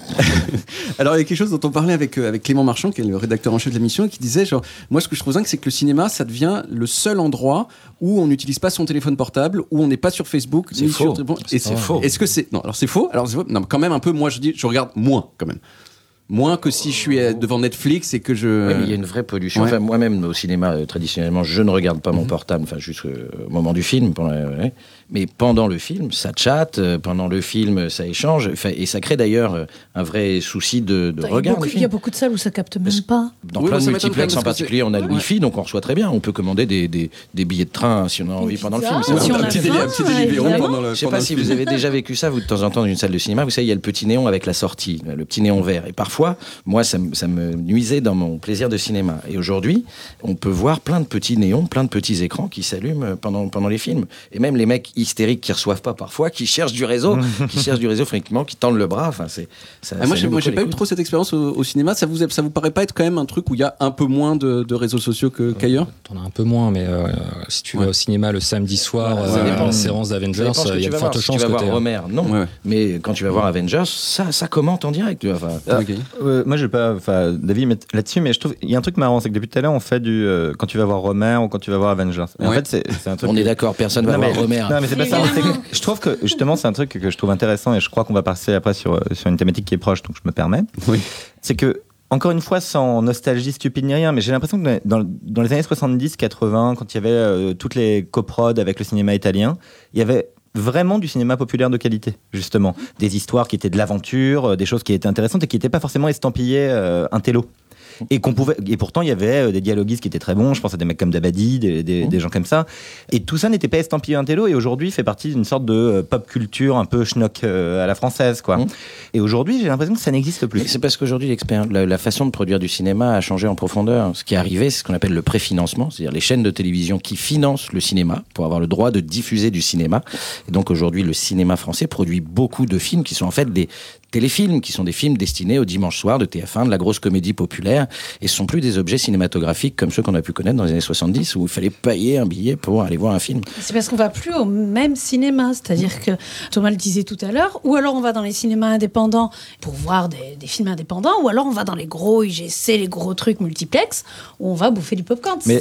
Alors, il y a quelque chose dont on parlait avec, euh, avec Clément Marchand, qui est le rédacteur en chef de l'émission, et qui disait genre, moi, ce que je trouve dingue, c'est que le cinéma, ça devient le seul endroit où on n'utilise pas son téléphone portable, où on n'est pas sur Facebook, C'est ni faux. sur. C'est Et pas faux. Est-ce que c'est. Non, alors c'est faux. Alors, c'est faux. Non, mais quand même un peu, moi, je dis, je regarde moins, quand même. Moins que si je suis euh, devant Netflix et que je. Oui, mais il y a une vraie pollution. Ouais. Enfin, moi-même, au cinéma, euh, traditionnellement, je ne regarde pas mon portable, enfin, jusqu'au moment du film. Pendant. Mais pendant le film, ça chatte, euh, pendant le film, ça échange. Et ça crée d'ailleurs euh, un vrai souci de, de Il y, a regard. beaucoup, il y a beaucoup de salles où ça capte même pas. Dans Oui, plein de ça m'étonne multiplex quand en particulier, on a le Ouais. Wi-Fi, donc on reçoit très bien. On peut commander des, des, des billets de train si on a envie pendant le film. si vrai. on a Un petit un petit évidemment. pendant le. Je sais pendant pas si vous avez déjà vécu ça, vous, de temps en temps, dans une salle de cinéma, vous savez, il y a le petit néon avec la sortie, le petit néon vert. Et parfois, moi, ça, me- ça me nuisait dans mon plaisir de cinéma. Et aujourd'hui, on peut voir plein de petits néons, plein de petits écrans qui s'allument pendant, pendant les films. Et même les mecs hystériques qui reçoivent pas parfois, qui cherchent du réseau, qui cherchent du réseau, fréquemment, qui tendent le bras. Enfin, c'est, ça, Ah, moi, ça j'ai, moi, j'ai pas eu trop cette expérience au, au cinéma. Ça vous, ça vous paraît pas être quand même un truc où il y a un peu moins de, de réseaux sociaux que, qu'ailleurs? T'en as un peu moins, mais euh, si tu vas au cinéma le samedi soir, Ouais, euh, la séance d'Avengers, que il y a de fortes chances tu vas que voir Romer, non. Ouais. Mais quand tu vas voir Avengers, ça, ça commente en direct. Enfin, Ah, euh, moi, je vais pas, enfin, David met là-dessus, mais je trouve il y a un truc marrant, c'est que depuis tout à l'heure, on fait du euh, quand tu vas voir Romer ou quand tu vas voir Avengers. En fait, c'est un truc. On que- est d'accord, personne va voir mais c'est pas ça. c'est que je trouve que justement, c'est un truc que je trouve intéressant et je crois qu'on va passer après sur, euh, sur une thématique qui est proche, donc je me permets. Oui. C'est que, encore une fois, sans nostalgie stupide ni rien, mais j'ai l'impression que dans, dans les années 70-80, quand il y avait euh, toutes les coprods avec le cinéma italien, il y avait vraiment du cinéma populaire de qualité, justement. Des histoires qui étaient de l'aventure, euh, des choses qui étaient intéressantes et qui n'étaient pas forcément estampillées euh, un télo. Et, qu'on pouvait, et pourtant, il y avait euh, des dialoguistes qui étaient très bons. Je pense à des mecs comme Dabadi, des, des- des gens comme ça. Et tout ça n'était pas estampillé un télo. Et aujourd'hui, fait partie d'une sorte de euh, pop culture un peu schnock euh, à la française. quoi. Et aujourd'hui, j'ai l'impression que ça n'existe plus. C'est parce qu'aujourd'hui, la, la façon de produire du cinéma a changé en profondeur. Ce qui est arrivé, c'est ce qu'on appelle le préfinancement, c'est-à-dire les chaînes de télévision qui financent le cinéma pour avoir le droit de diffuser du cinéma. Et donc aujourd'hui, le cinéma français produit beaucoup de films qui sont en fait des téléfilms, qui sont des films destinés au dimanche soir de TF1, de la grosse comédie populaire, et ce sont plus des objets cinématographiques comme ceux qu'on a pu connaître dans les années 70, où il fallait payer un billet pour aller voir un film. C'est parce qu'on va plus au même cinéma, c'est-à-dire que Thomas le disait tout à l'heure, ou alors on va dans les cinémas indépendants pour voir des, des films indépendants, ou alors on va dans les gros IGC, les gros trucs multiplex, où on va bouffer du popcorn. Mais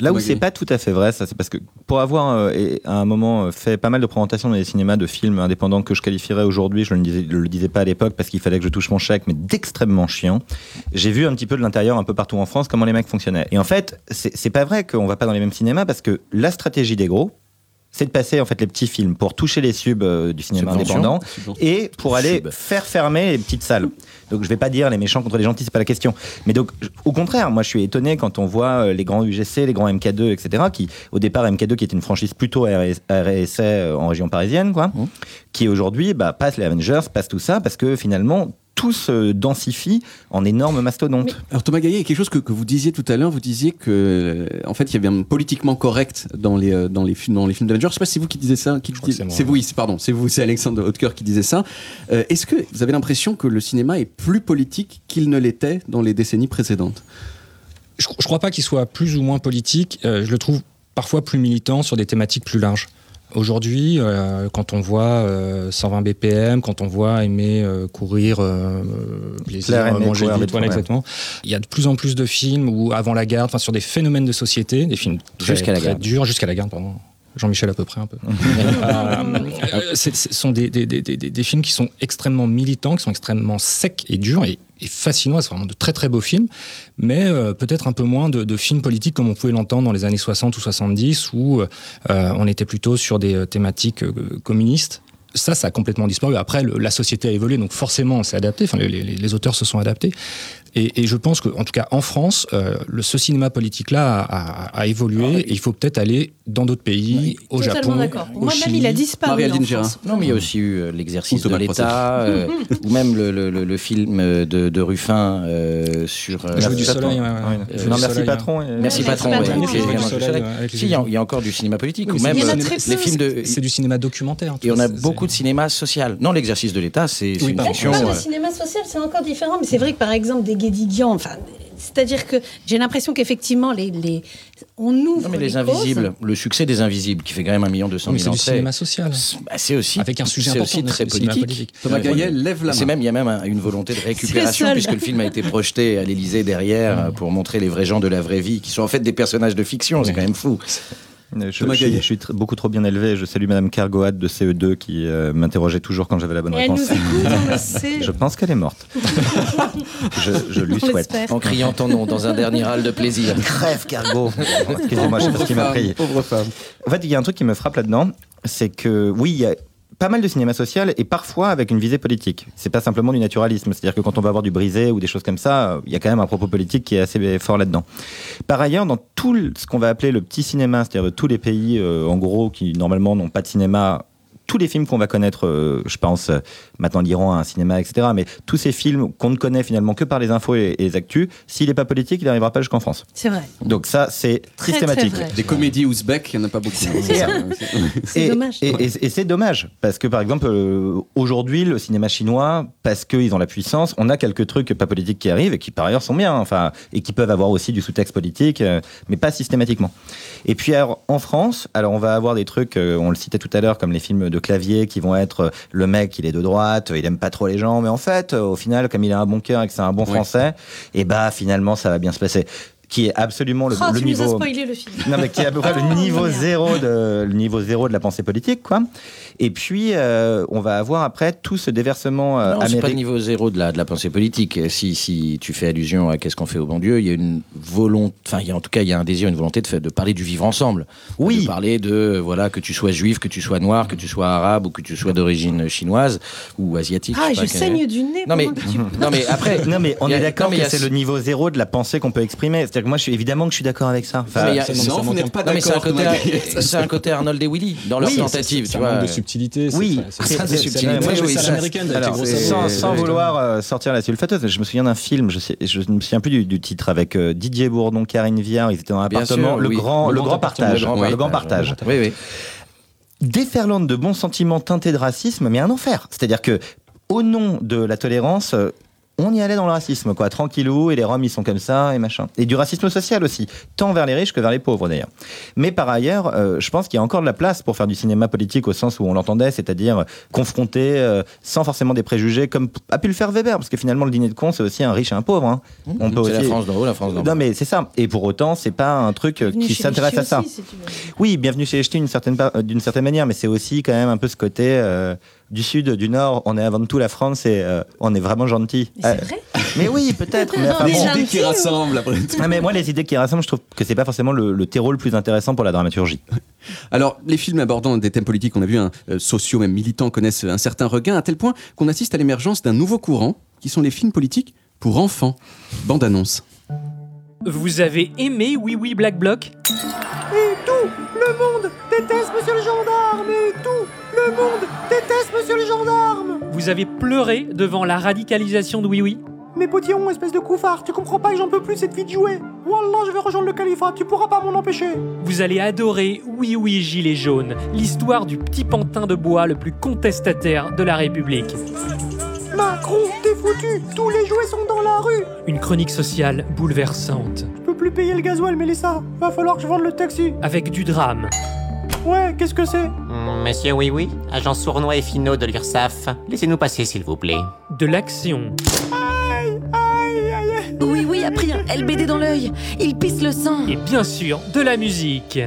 là où c'est pas tout à fait vrai, ça c'est parce que pour avoir euh, et à un moment euh, fait pas mal de présentations dans les cinémas de films indépendants que je qualifierais aujourd'hui, je ne le disais, le disais pas à l'époque parce qu'il fallait que je touche mon chèque, mais d'extrêmement chiant. J'ai vu un petit peu de l'intérieur un peu partout en France comment les mecs fonctionnaient. Et en fait, c'est pas vrai qu'on va pas dans les mêmes cinémas parce que la stratégie des gros, c'est de passer en fait les petits films pour toucher les subs euh, du cinéma indépendant et pour aller Sub. faire fermer les petites salles. Donc je vais pas dire les méchants contre les gentils, c'est pas la question. Mais donc au contraire, moi je suis étonné quand on voit euh, les grands UGC, les grands MK2, etc. Qui au départ MK2 qui était une franchise plutôt RS RSA euh, en région parisienne, quoi, qui aujourd'hui bah, passe les Avengers, passe tout ça parce que finalement tout se densifie en énormes mastodontes. Alors Thomas Gaillet, il y a quelque chose que, que vous disiez tout à l'heure, vous disiez que euh, en fait il y avait un politiquement correct dans les euh, dans les films dans les films d'Avengers. Je sais pas si c'est vous qui disiez ça, qui c'est vous, pardon, c'est vous, c'est Alexandre Hautecœur qui disait ça. Euh, Est-ce que vous avez l'impression que le cinéma est plus politique qu'il ne l'était dans les décennies précédentes? Je, je crois pas qu'il soit plus ou moins politique. euh, je le trouve parfois plus militant sur des thématiques plus larges. Aujourd'hui, euh, quand on voit euh, 120 BPM, quand on voit aimer euh, courir, euh, plaisir, Plaire, aimer, manger courir vite, voilà, exactement. Il y a de plus en plus de films où avant la garde, enfin sur des phénomènes de société, des films très, Jusqu'à la très garde. durs, jusqu'à la garde, pardon. Jean-Michel à peu près un peu. Euh, euh, ce sont des, des- des- des- des films qui sont extrêmement militants, qui sont extrêmement secs et durs et, et fascinants. C'est vraiment de très très beaux films, mais euh, peut-être un peu moins de, de films politiques comme on pouvait l'entendre dans les années 60 ou 70 où euh, on était plutôt sur des euh, thématiques euh, communistes. Ça, ça a complètement disparu. Après, la société a évolué, donc forcément, on s'est adapté. Enfin, les, les- les auteurs se sont adaptés. Et, et je pense que, en tout cas, en France, euh, le, ce cinéma politique-là a, a- a évolué. et il faut peut-être aller dans d'autres pays, au Japon, au moi, même, Chili. il a disparu. Marie-Aline en Gérard. France. Non, mais il y a aussi eu euh, l'exercice de l'État, euh, ou même le, le- le- le film de, de Ruffin euh, sur. euh, Le Jeu du soleil. ouais, ouais. Le non, du merci soleil, patron. et- Merci patron. Merci Patron, Le Si, il y, a- encore du cinéma politique, Oui, ou même il y en a très les films de. C'est du cinéma documentaire. Et on a beaucoup de cinéma social. Non, l'exercice de l'État, c'est une euh, de cinéma social, c'est encore différent, mais c'est vrai que par exemple des Guédiguian, enfin C'est-à-dire que j'ai l'impression qu'effectivement, les, les, on ouvre Non, mais les, invisibles, le succès des invisibles, qui fait quand même un million deux cent mille c'est du entrées. cinéma social. Bah, c'est aussi Avec un sujet c'est important, aussi très politique. politique. Thomas Gaillet lève la C'est main. même il y a même un- une volonté de récupération puisque le film a été projeté à l'Élysée derrière pour montrer les vrais gens de la vraie vie qui sont en fait des personnages de fiction. C'est quand même fou. Euh, Je, suis, je beaucoup trop bien élevé. Je salue Madame Cargoat de CE2 qui euh, m'interrogeait toujours quand j'avais la bonne Et elle réponse. nous écoute, on le sait. Je pense qu'elle est morte. je, je lui On souhaite. En criant ton nom dans un dernier râle de plaisir. Crève, Cargo Excusez-moi, je sais pas ce qui m'a pris. Pauvre femme. En fait, il y a un truc qui me frappe là-dedans, c'est que oui, il y a pas mal de cinéma social et parfois avec une visée politique. C'est pas simplement du naturalisme, c'est-à-dire que quand on va voir du brisé ou des choses comme ça, euh, il y a quand même un propos politique qui est assez fort là-dedans. Par ailleurs, dans tout ce qu'on va appeler le petit cinéma, c'est-à-dire tous les pays euh, en gros qui normalement n'ont pas de cinéma tous les films qu'on va connaître, euh, je pense euh, maintenant l'Iran a un cinéma, etc. Mais tous ces films qu'on ne connaît finalement que par les infos et, et les actus, s'il n'est pas politique, il n'arrivera pas jusqu'en France. C'est vrai. Donc ça, c'est systématique. très. Des comédies ouzbeks, il n'y en a pas beaucoup. C'est et, dommage. Et, et- et c'est dommage, parce que par exemple, euh, aujourd'hui, le cinéma chinois, parce qu'ils ont la puissance, on a quelques trucs pas politiques qui arrivent et qui par ailleurs sont bien, enfin, et qui peuvent avoir aussi du sous-texte politique, euh, mais pas systématiquement. Et puis alors, en France, alors on va avoir des trucs, euh, on le citait tout à l'heure, comme les films de clavier qui vont être euh, le mec, il est de droite, euh, il aime pas trop les gens, mais en fait, euh, au final, comme il a un bon cœur et que c'est un bon français, et bah finalement, ça va bien se passer. Qui est absolument le, Oh, le tu nous as niveau. spoilé le film. Non, mais qui est à peu près le niveau zéro de le niveau zéro de la pensée politique, quoi. Et puis, euh, on va avoir après tout ce déversement euh, Non, c'est pas le américain. niveau zéro de la, de la pensée politique. Si, si tu fais allusion à qu'est-ce qu'on fait au bon Dieu, il y a une volonté, enfin, il y a, en tout cas, il y a un désir, une volonté de, parler du vivre ensemble. Oui. De parler de, voilà, que tu sois juif, que tu sois noir, que tu sois arabe ou que tu sois d'origine chinoise ou asiatique. Ah, sais je pas quel- saigne du nez. Non, mais, tu- non, mais après. Non, mais on a- est d'accord que c'est le niveau zéro de la pensée qu'on peut exprimer. C'est-à-dire que moi, je suis évidemment que je suis d'accord avec ça. Enfin, Non, mais il y a- ça- Non, vous n'êtes pas d'accord, c'est un côté Arnold et Willy dans leur Oui, tentative, C'est tu un de subtilité. Oui, c'est- des c'est- subtilités. oui, à ça- sans, vouloir euh, sortir la sulfateuse, je me souviens d'un film, je, je ne me souviens plus du, titre, avec euh, Didier Bourdon, Karine Viard, ils étaient dans un appartement, le, grand, partage. le grand partage. Oui, oui. déferlante de bons sentiments teintés de racisme, mais un enfer. C'est-à-dire que, au nom de la tolérance, euh, on y allait dans le racisme, quoi, tranquillou, et les Roms, ils sont comme ça, et machin. Et du racisme social aussi, tant vers les riches que vers les pauvres, d'ailleurs. Mais par ailleurs, euh, je pense qu'il y a encore de la place pour faire du cinéma politique au sens où on l'entendait, c'est-à-dire confronter, euh, sans forcément des préjugés, comme a pu le faire Weber, parce que finalement, le dîner de con, c'est aussi un riche et un pauvre. hein. On peut C'est la France d'en haut, la France d'en bas. non mais c'est ça. Et pour autant, c'est pas un truc euh, Bienvenue qui s'intéresse à ça. aussi, si. Oui, bienvenue chez les ch'tis d'une certaine, euh, d'une certaine manière, mais c'est aussi quand même un peu ce côté euh, du sud, du nord. On est avant tout la France et euh, on est vraiment gentil. Mais c'est Euh, vrai. mais oui, peut-être. mais enfin, bon. Les idées qui ou- rassemblent après tout. Ah, mais moi, les idées qui rassemblent, je trouve que c'est pas forcément le, le terreau le plus intéressant pour la dramaturgie. Alors, les films abordant des thèmes politiques, on a vu, hein, euh, sociaux, même militants, connaissent un certain regain, à tel point qu'on assiste à l'émergence d'un nouveau courant, qui sont les films politiques pour enfants. Bande annonce. Vous avez aimé Oui Oui Black Bloc? Et tout le monde déteste Monsieur le gendarme Et tout le monde Vous avez pleuré devant la radicalisation de Oui Oui Mais Potillon, espèce de couffard, tu comprends pas que j'en peux plus cette vie de jouer. Wallah, je vais rejoindre le califat, tu pourras pas m'en empêcher. Vous allez adorer Oui Oui Gilet Jaune, l'histoire du petit pantin de bois le plus contestataire de la République. Macron, t'es foutu Tous les jouets sont dans la rue. Une chronique sociale bouleversante, Je peux plus payer le gasoil, Mélissa. Va falloir que je vende le taxi. Avec du drame, Ouais, qu'est-ce que c'est Mm, Monsieur Oui Oui, agent sournois et finot de l'URSAF, laissez-nous passer s'il vous plaît. de l'action, Aïe, aïe, aïe, aïe Oui, oui, a pris un LBD dans l'œil. Il pisse le sang. et bien sûr de la musique.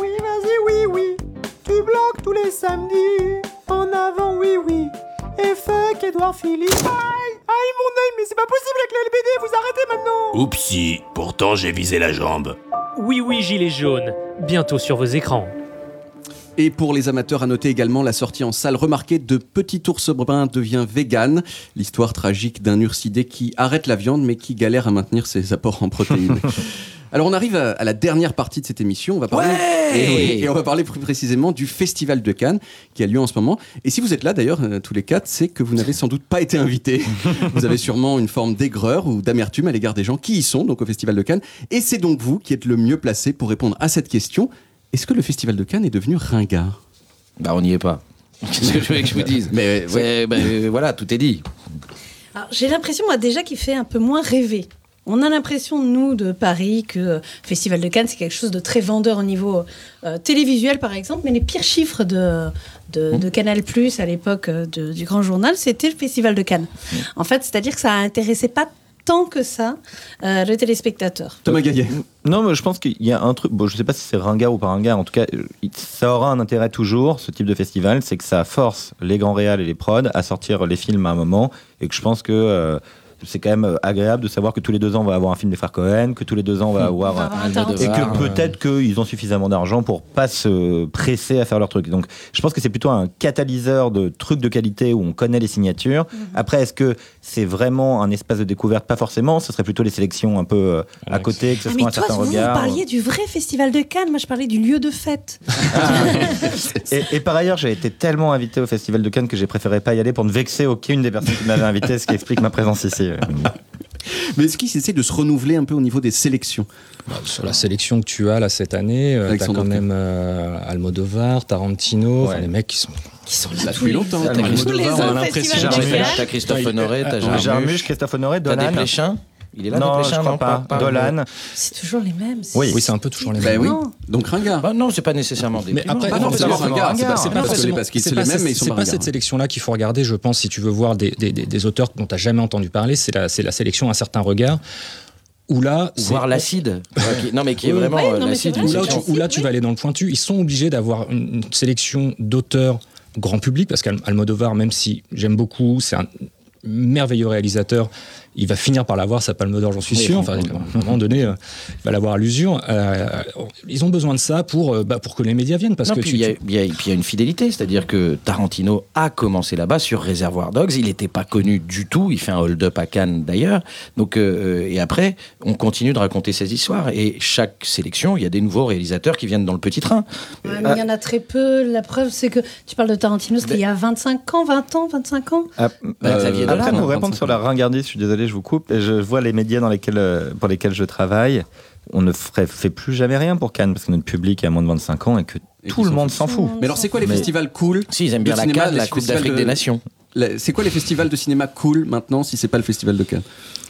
Oui, vas-y, oui, oui Tu bloques tous les samedis En avant, oui, oui Et fuck Edouard Philippe Aïe, aïe, mon œil, mais c'est pas possible avec les LBD, vous arrêtez maintenant Oupsie, pourtant j'ai visé la jambe. Oui Oui Gilet Jaune, bientôt sur vos écrans. Et pour les amateurs, à noter également la sortie en salle remarquée de Petit ours brun devient vegan. L'histoire tragique d'un ursidé qui arrête la viande mais qui galère à maintenir ses apports en protéines. Alors on arrive à, à la dernière partie de cette émission. On va parler et on va parler plus précisément du Festival de Cannes qui a lieu en ce moment. Et si vous êtes là d'ailleurs euh, tous les quatre, c'est que vous n'avez sans doute pas été invités. vous avez sûrement une forme d'aigreur ou d'amertume à l'égard des gens qui y sont donc au Festival de Cannes. Et c'est donc vous qui êtes le mieux placé pour répondre à cette question. Est-ce que le Festival de Cannes est devenu ringard? Bah, on n'y est pas. Qu'est-ce que je veux que je vous dise Mais bah, euh, voilà, tout est dit. Alors, J'ai l'impression, moi, déjà, qu'il fait un peu moins rêver. On a l'impression, nous, de Paris, que euh, Festival de Cannes, c'est quelque chose de très vendeur au niveau euh, télévisuel, par exemple, mais les pires chiffres de, de, de Canal Plus à l'époque du Grand Journal, c'était le Festival de Cannes. En fait, c'est-à-dire que ça intéressait pas tant que ça euh, le téléspectateur. Thomas Gaillet. Non, mais je pense qu'il y a un truc. Bon, je sais pas si c'est ringard ou pas ringard. En tout cas, ça aura un intérêt toujours, ce type de festival, c'est que ça force les grands réals et les prods à sortir les films à un moment. Et que je pense que euh, c'est quand même euh, agréable de savoir que tous les deux ans, on va avoir un film des frères Cohen, que tous les deux ans, on va avoir. va avoir un et que peut-être qu'ils ont suffisamment d'argent pour pas se presser à faire leur truc. Donc, je pense que c'est plutôt un catalyseur de trucs de qualité où on connaît les signatures. Après, est-ce que c'est vraiment un espace de découverte Pas forcément. Ce serait plutôt les sélections un peu euh, à côté, que ce Ah, soit mais un toi, certain vous, vous regard. parliez du vrai Festival de Cannes. Moi, je parlais du lieu de fête. Et, et par ailleurs, j'ai été tellement invité au Festival de Cannes que j'ai préféré pas y aller pour ne vexer aucune des personnes qui m'avaient invité, ce qui explique ma présence ici. Mais est-ce qu'ils essaient de se renouveler un peu au niveau des sélections? Bah, Sur la sélection que tu as là cette année, euh, quand même euh, Almodovar, Tarantino, Ouais. les mecs qui sont. Qui sont là depuis longtemps. T'as l'impression. T'as Christophe Honoré, t'as Jarmusch, Christophe Honoré, t'as Dolan. Desplechin Il est là, non, je crois non pas. pas Dolan. C'est toujours les mêmes. c'est- Oui. Oui, c'est un peu toujours les Bah mêmes. oui. Non. Donc ringard. Bah non, c'est pas nécessairement des Mais après, Pas non, parce que- ringard, c'est pas- c'est pas pas parce qu'ils c'est sont pas les mêmes, cette- mais ils sont c'est pas pas ringards. cette sélection-là qu'il faut regarder, je pense, si tu veux voir des, des- des- des auteurs dont tu n'as jamais entendu parler, c'est la, c'est la sélection Un certain regard. Où là, c'est- voir l'acide. Non, mais qui est Oui, vraiment oui, euh, l'acide. c'est où là, tu, vas aller dans le pointu. Ils sont obligés d'avoir une, une sélection d'auteurs grand public, parce qu'Almodovar, même si j'aime beaucoup, c'est un merveilleux réalisateur, il va finir par l'avoir sa palme d'or, j'en suis Oui, sûr. Enfin, à un moment donné, euh, il va l'avoir à l'usure. Euh, ils ont besoin de ça pour, euh, bah, pour que les médias viennent, parce Non, que puis tu, il y, a- tu- y y une fidélité, c'est-à-dire que Tarantino a commencé là-bas sur Reservoir Dogs, il n'était pas connu du tout, il fait un hold-up à Cannes d'ailleurs, donc euh, et après on continue de raconter ses histoires et chaque sélection, il y a des nouveaux réalisateurs qui viennent dans le petit train. Ouais, mais il y en a très peu. La preuve, c'est que tu parles de Tarantino, c'était il y a 25 ans, 20 ans, 25 ans. Ah, Bah, Xavier après, Dolan, pour hein, répondre 25 sur la ringardise, je suis désolé, je vous coupe. et Je vois les médias dans lesquels, euh, pour lesquels je travaille. On ne ferait, fait plus jamais rien pour Cannes parce que notre public est à moins de 25 ans et que Et tout le s'en monde s'en fout. Mais alors, c'est quoi les Mais- festivals cool Si, ils aiment bien la cinéma, Cannes, la Coupe d'Afrique de- des Nations. C'est quoi les festivals de cinéma cool maintenant si c'est pas le festival de Cannes?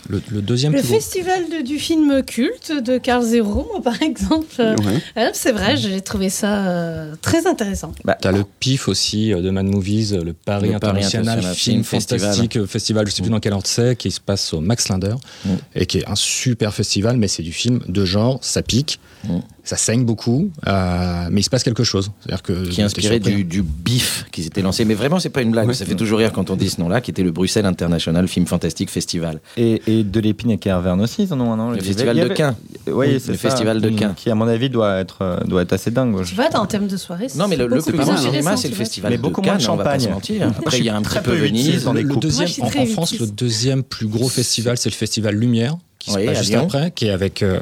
Le, le deuxième Le festival de- du film culte de Carl Zero, moi, par exemple. euh, Ouais. euh, c'est vrai, j'ai trouvé ça euh, très intéressant. T'as le PIF aussi euh, de Mad Movies, le Paris Le International Film Festival. Fantastique Festival, je sais plus dans quel ordre c'est, qui se passe au Max Linder, Mm. et qui est un super festival, mais c'est du film de genre, ça pique, Mm. ça saigne beaucoup, euh, mais il se passe quelque chose. C'est-à-dire que qui est inspiré t'es surpris. du, du bif qui s'était lancé. Mais vraiment, c'est pas une blague. Ça fait toujours rire quand on dit ce nom-là, qui était le Bruxelles International Film Fantastic Festival. Et, et de l'épine et Kerverne aussi, ils en ont un an. Le festival avait- de Caen. Oui, Oui, c'est le ça. festival de. Caen. Qui, à mon avis, doit être, euh, doit être assez dingue. Tu vois, en termes de soirée, Non, mais le, c'est le beaucoup plus grand cinéma, c'est le festival Mais de beaucoup moins Cannes, de on va pas se champagne. Après, il y a un Très petit peu Venise. en, France, le deuxième plus gros festival, c'est le festival Lumière, qui Oui, se passe juste après, qui est avec, euh,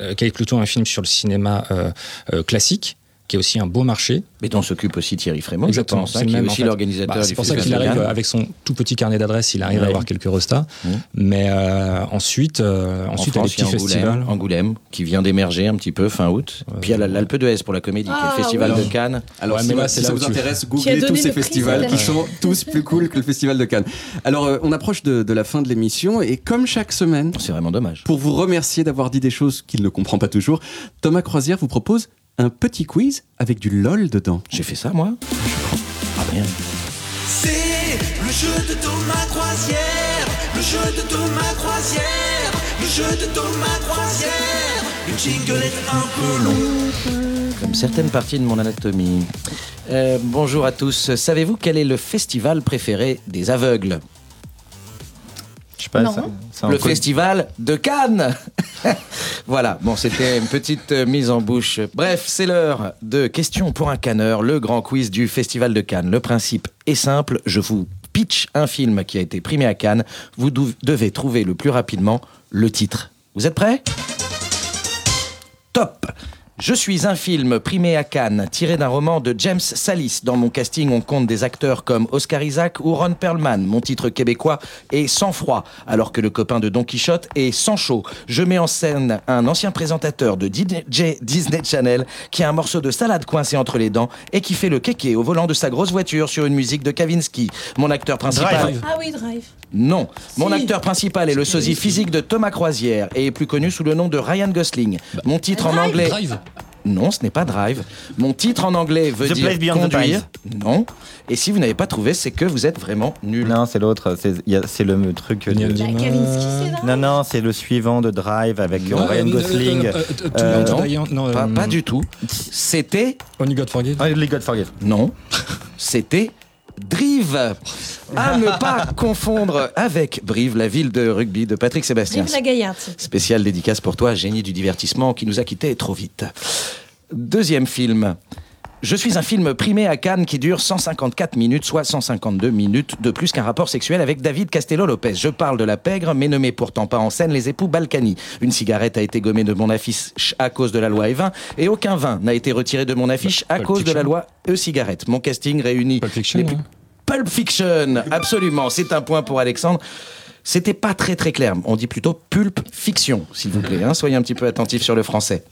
euh, qui est plutôt un film sur le cinéma euh, euh, classique, qui est aussi un beau marché. Mais dont s'occupe aussi Thierry Frémont, je Exactement, pense, hein, c'est qui est en aussi fait. l'organisateur Bah, du C'est pour ça festival qu'il arrive avec son tout petit carnet d'adresses, il arrive Ouais. à avoir quelques restats. Mmh. Mais euh, ensuite, euh, En ensuite il y a France, les il y a petits Angoulême, festivals. Angoulême, qui vient d'émerger un petit peu fin août. Puis il y a la- l'Alpe d'Huez pour la comédie, qui est Ah, le festival oui. de Cannes. Alors, Ouais, si, mais là, si c'est là ça vous tu- intéresse, googlez tous ces festivals qui sont tous plus cool que le festival de Cannes. Alors, euh, on approche de, de la fin de l'émission et comme chaque semaine, C'est vraiment dommage. pour vous remercier d'avoir dit des choses qu'il ne comprend pas toujours, Thomas Croisière vous propose un petit quiz avec du LOL dedans. J'ai fait ça, moi Ah merde. C'est le jeu de Thomas Croisière, le jeu de Thomas Croisière, le jeu de Thomas Croisière. Le jingle est un peu long. Comme certaines parties de mon anatomie. Euh, bonjour à tous. Savez-vous quel est le festival préféré des aveugles? Je sais pas, Non. ça- ça en Le festival de Cannes Voilà, bon, c'était une petite euh, mise en bouche. Bref, c'est l'heure de questions pour un canneur, le grand quiz du festival de Cannes. Le principe est simple, je vous pitch un film qui a été primé à Cannes. Vous devez trouver le plus rapidement le titre. Vous êtes prêts? Top Je suis un film primé à Cannes, tiré d'un roman de James Salis. Dans mon casting, on compte des acteurs comme Oscar Isaac ou Ron Perlman. Mon titre québécois est Sans froid, alors que le copain de Don Quichotte est Sans chaud. Je mets en scène un ancien présentateur de DJ Disney Channel qui a un morceau de salade coincé entre les dents et qui fait le kéké au volant de sa grosse voiture sur une musique de Kavinsky. Mon acteur principal. Ah oui, Drive. Non. Mon acteur principal est le sosie physique de Thomas Croisière et est plus connu sous le nom de Ryan Gosling. Mon titre en anglais. Drive. Non, ce n'est pas Drive. Mon titre en anglais veut The dire Place Beyond the conduire. Non. Et si vous n'avez pas trouvé, c'est que vous êtes vraiment nul. Non, c'est l'autre. C'est il y a- c'est le truc. de- Bah, Kavinsky, c'est. Non, non, c'est le suivant de Drive avec euh, Ryan euh, Gosling. euh, euh, non. Non, Pas, euh, pas du tout. C'était. Only God Forgive. Only God Forgive. Non. C'était. Drive À ne pas confondre avec Brive, la ville de rugby de Patrick Sébastien. Vive la Gaillarde. c'est- Spécial dédicace pour toi, génie du divertissement qui nous a quittés trop vite. Deuxième film. Je suis un film primé à Cannes qui dure 154 minutes, soit 152 minutes de plus qu'un rapport sexuel avec David Castello-Lopez. Je parle de la pègre, mais ne mets pourtant pas en scène les époux Balkany. Une cigarette a été gommée de mon affiche à cause de la loi E20, et aucun vin n'a été retiré de mon affiche à Pulp cause de la loi E-cigarette. Mon casting réunit Pulp Fiction, les plus- hein. Pulp Fiction, absolument. C'est un point pour Alexandre. C'était pas très très clair. On dit plutôt pulp fiction, s'il vous plaît. hein. Soyez un petit peu attentifs sur le français.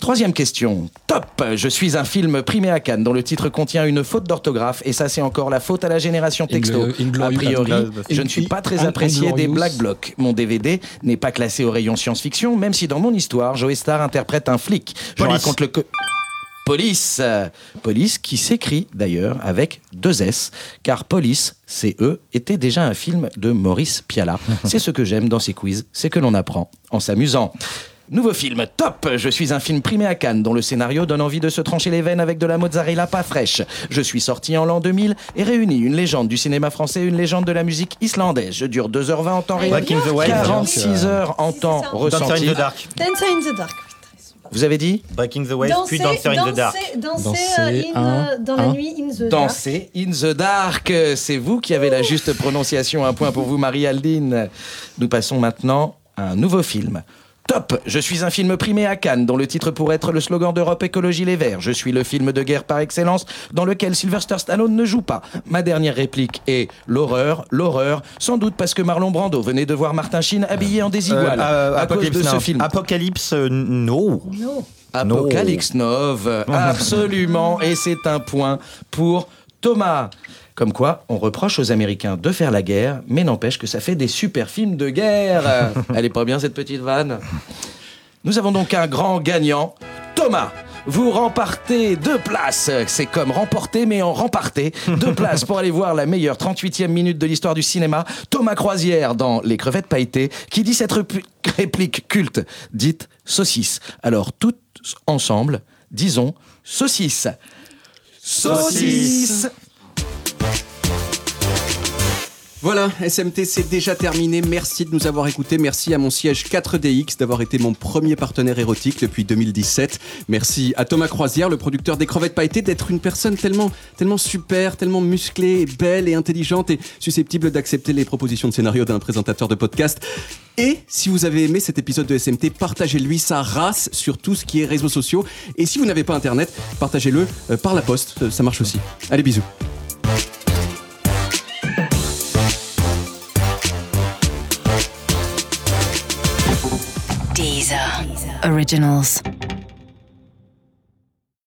Troisième question. Top Je suis un film primé à Cannes dont le titre contient une faute d'orthographe et ça c'est encore la faute à la génération texto. A priori, je ne suis pas très apprécié des. Black Blocs. Mon DVD n'est pas classé au rayon science-fiction, même si dans mon histoire, Joe Star interprète un flic. Je raconte le... Police. Euh, Police qui s'écrit d'ailleurs avec deux S, car Police, CE, était déjà un film de Maurice Piala. C'est ce que j'aime dans ces quiz, c'est que l'on apprend en s'amusant. Nouveau film, top Je suis un film primé à Cannes dont le scénario donne envie de se trancher les veines avec de la mozzarella pas fraîche. Je suis sorti en l'an 2000 et réunis une légende du cinéma français et une légende de la musique islandaise. Je dure 2h20 en temps réel, Breaking the Wave. 46 heures en temps ressenti. in the Dark. Dancer in the Dark. Vous avez dit Breaking the Wave, Danser, puis Dancer in the Dark. danser, danser, Danser euh, in, un, euh, dans la un. nuit in the dark. Danser in the dark. C'est vous qui avez la juste prononciation. Un point pour vous, Marie-Aldine. Nous passons maintenant à un nouveau film. Top Je suis un film primé à Cannes, dont le titre pourrait être le slogan d'Europe Écologie Les Verts. Je suis le film de guerre par excellence, dans lequel Sylvester Stallone ne joue pas. Ma dernière réplique est l'horreur, l'horreur, sans doute parce que Marlon Brando venait de voir Martin Sheen habillé en désigual. Euh, euh, à cause Apocalypse de ce Now. film. Apocalypse, euh, no. No. Apocalypse Nov, absolument, et c'est un point pour Thomas. Comme quoi, on reproche aux Américains de faire la guerre, mais n'empêche que ça fait des super films de guerre. Elle est pas bien cette petite vanne Nous avons donc un grand gagnant, Thomas. Vous rempartez deux places. C'est comme remporter, mais en remparter. Deux places pour aller voir la meilleure 38e minute de l'histoire du cinéma. Thomas Croisière dans Les crevettes pailletées, qui dit cette réplique culte, dite saucisse. Alors, toutes ensemble, disons saucisse. Saucisse Voilà, SMT c'est déjà terminé. Merci de nous avoir écoutés. Merci à mon siège 4DX d'avoir été mon premier partenaire érotique depuis 2017. Merci à Thomas Croisière, le producteur des crevettes pailletées, d'être une personne tellement, tellement super, tellement musclée, belle et intelligente et susceptible d'accepter les propositions de scénario d'un présentateur de podcast. Et si vous avez aimé cet épisode de SMT, partagez-lui sa race sur tout ce qui est réseaux sociaux. Et si vous n'avez pas internet, partagez-le euh, par la poste. Euh, Ça marche aussi. Allez, bisous. Originals.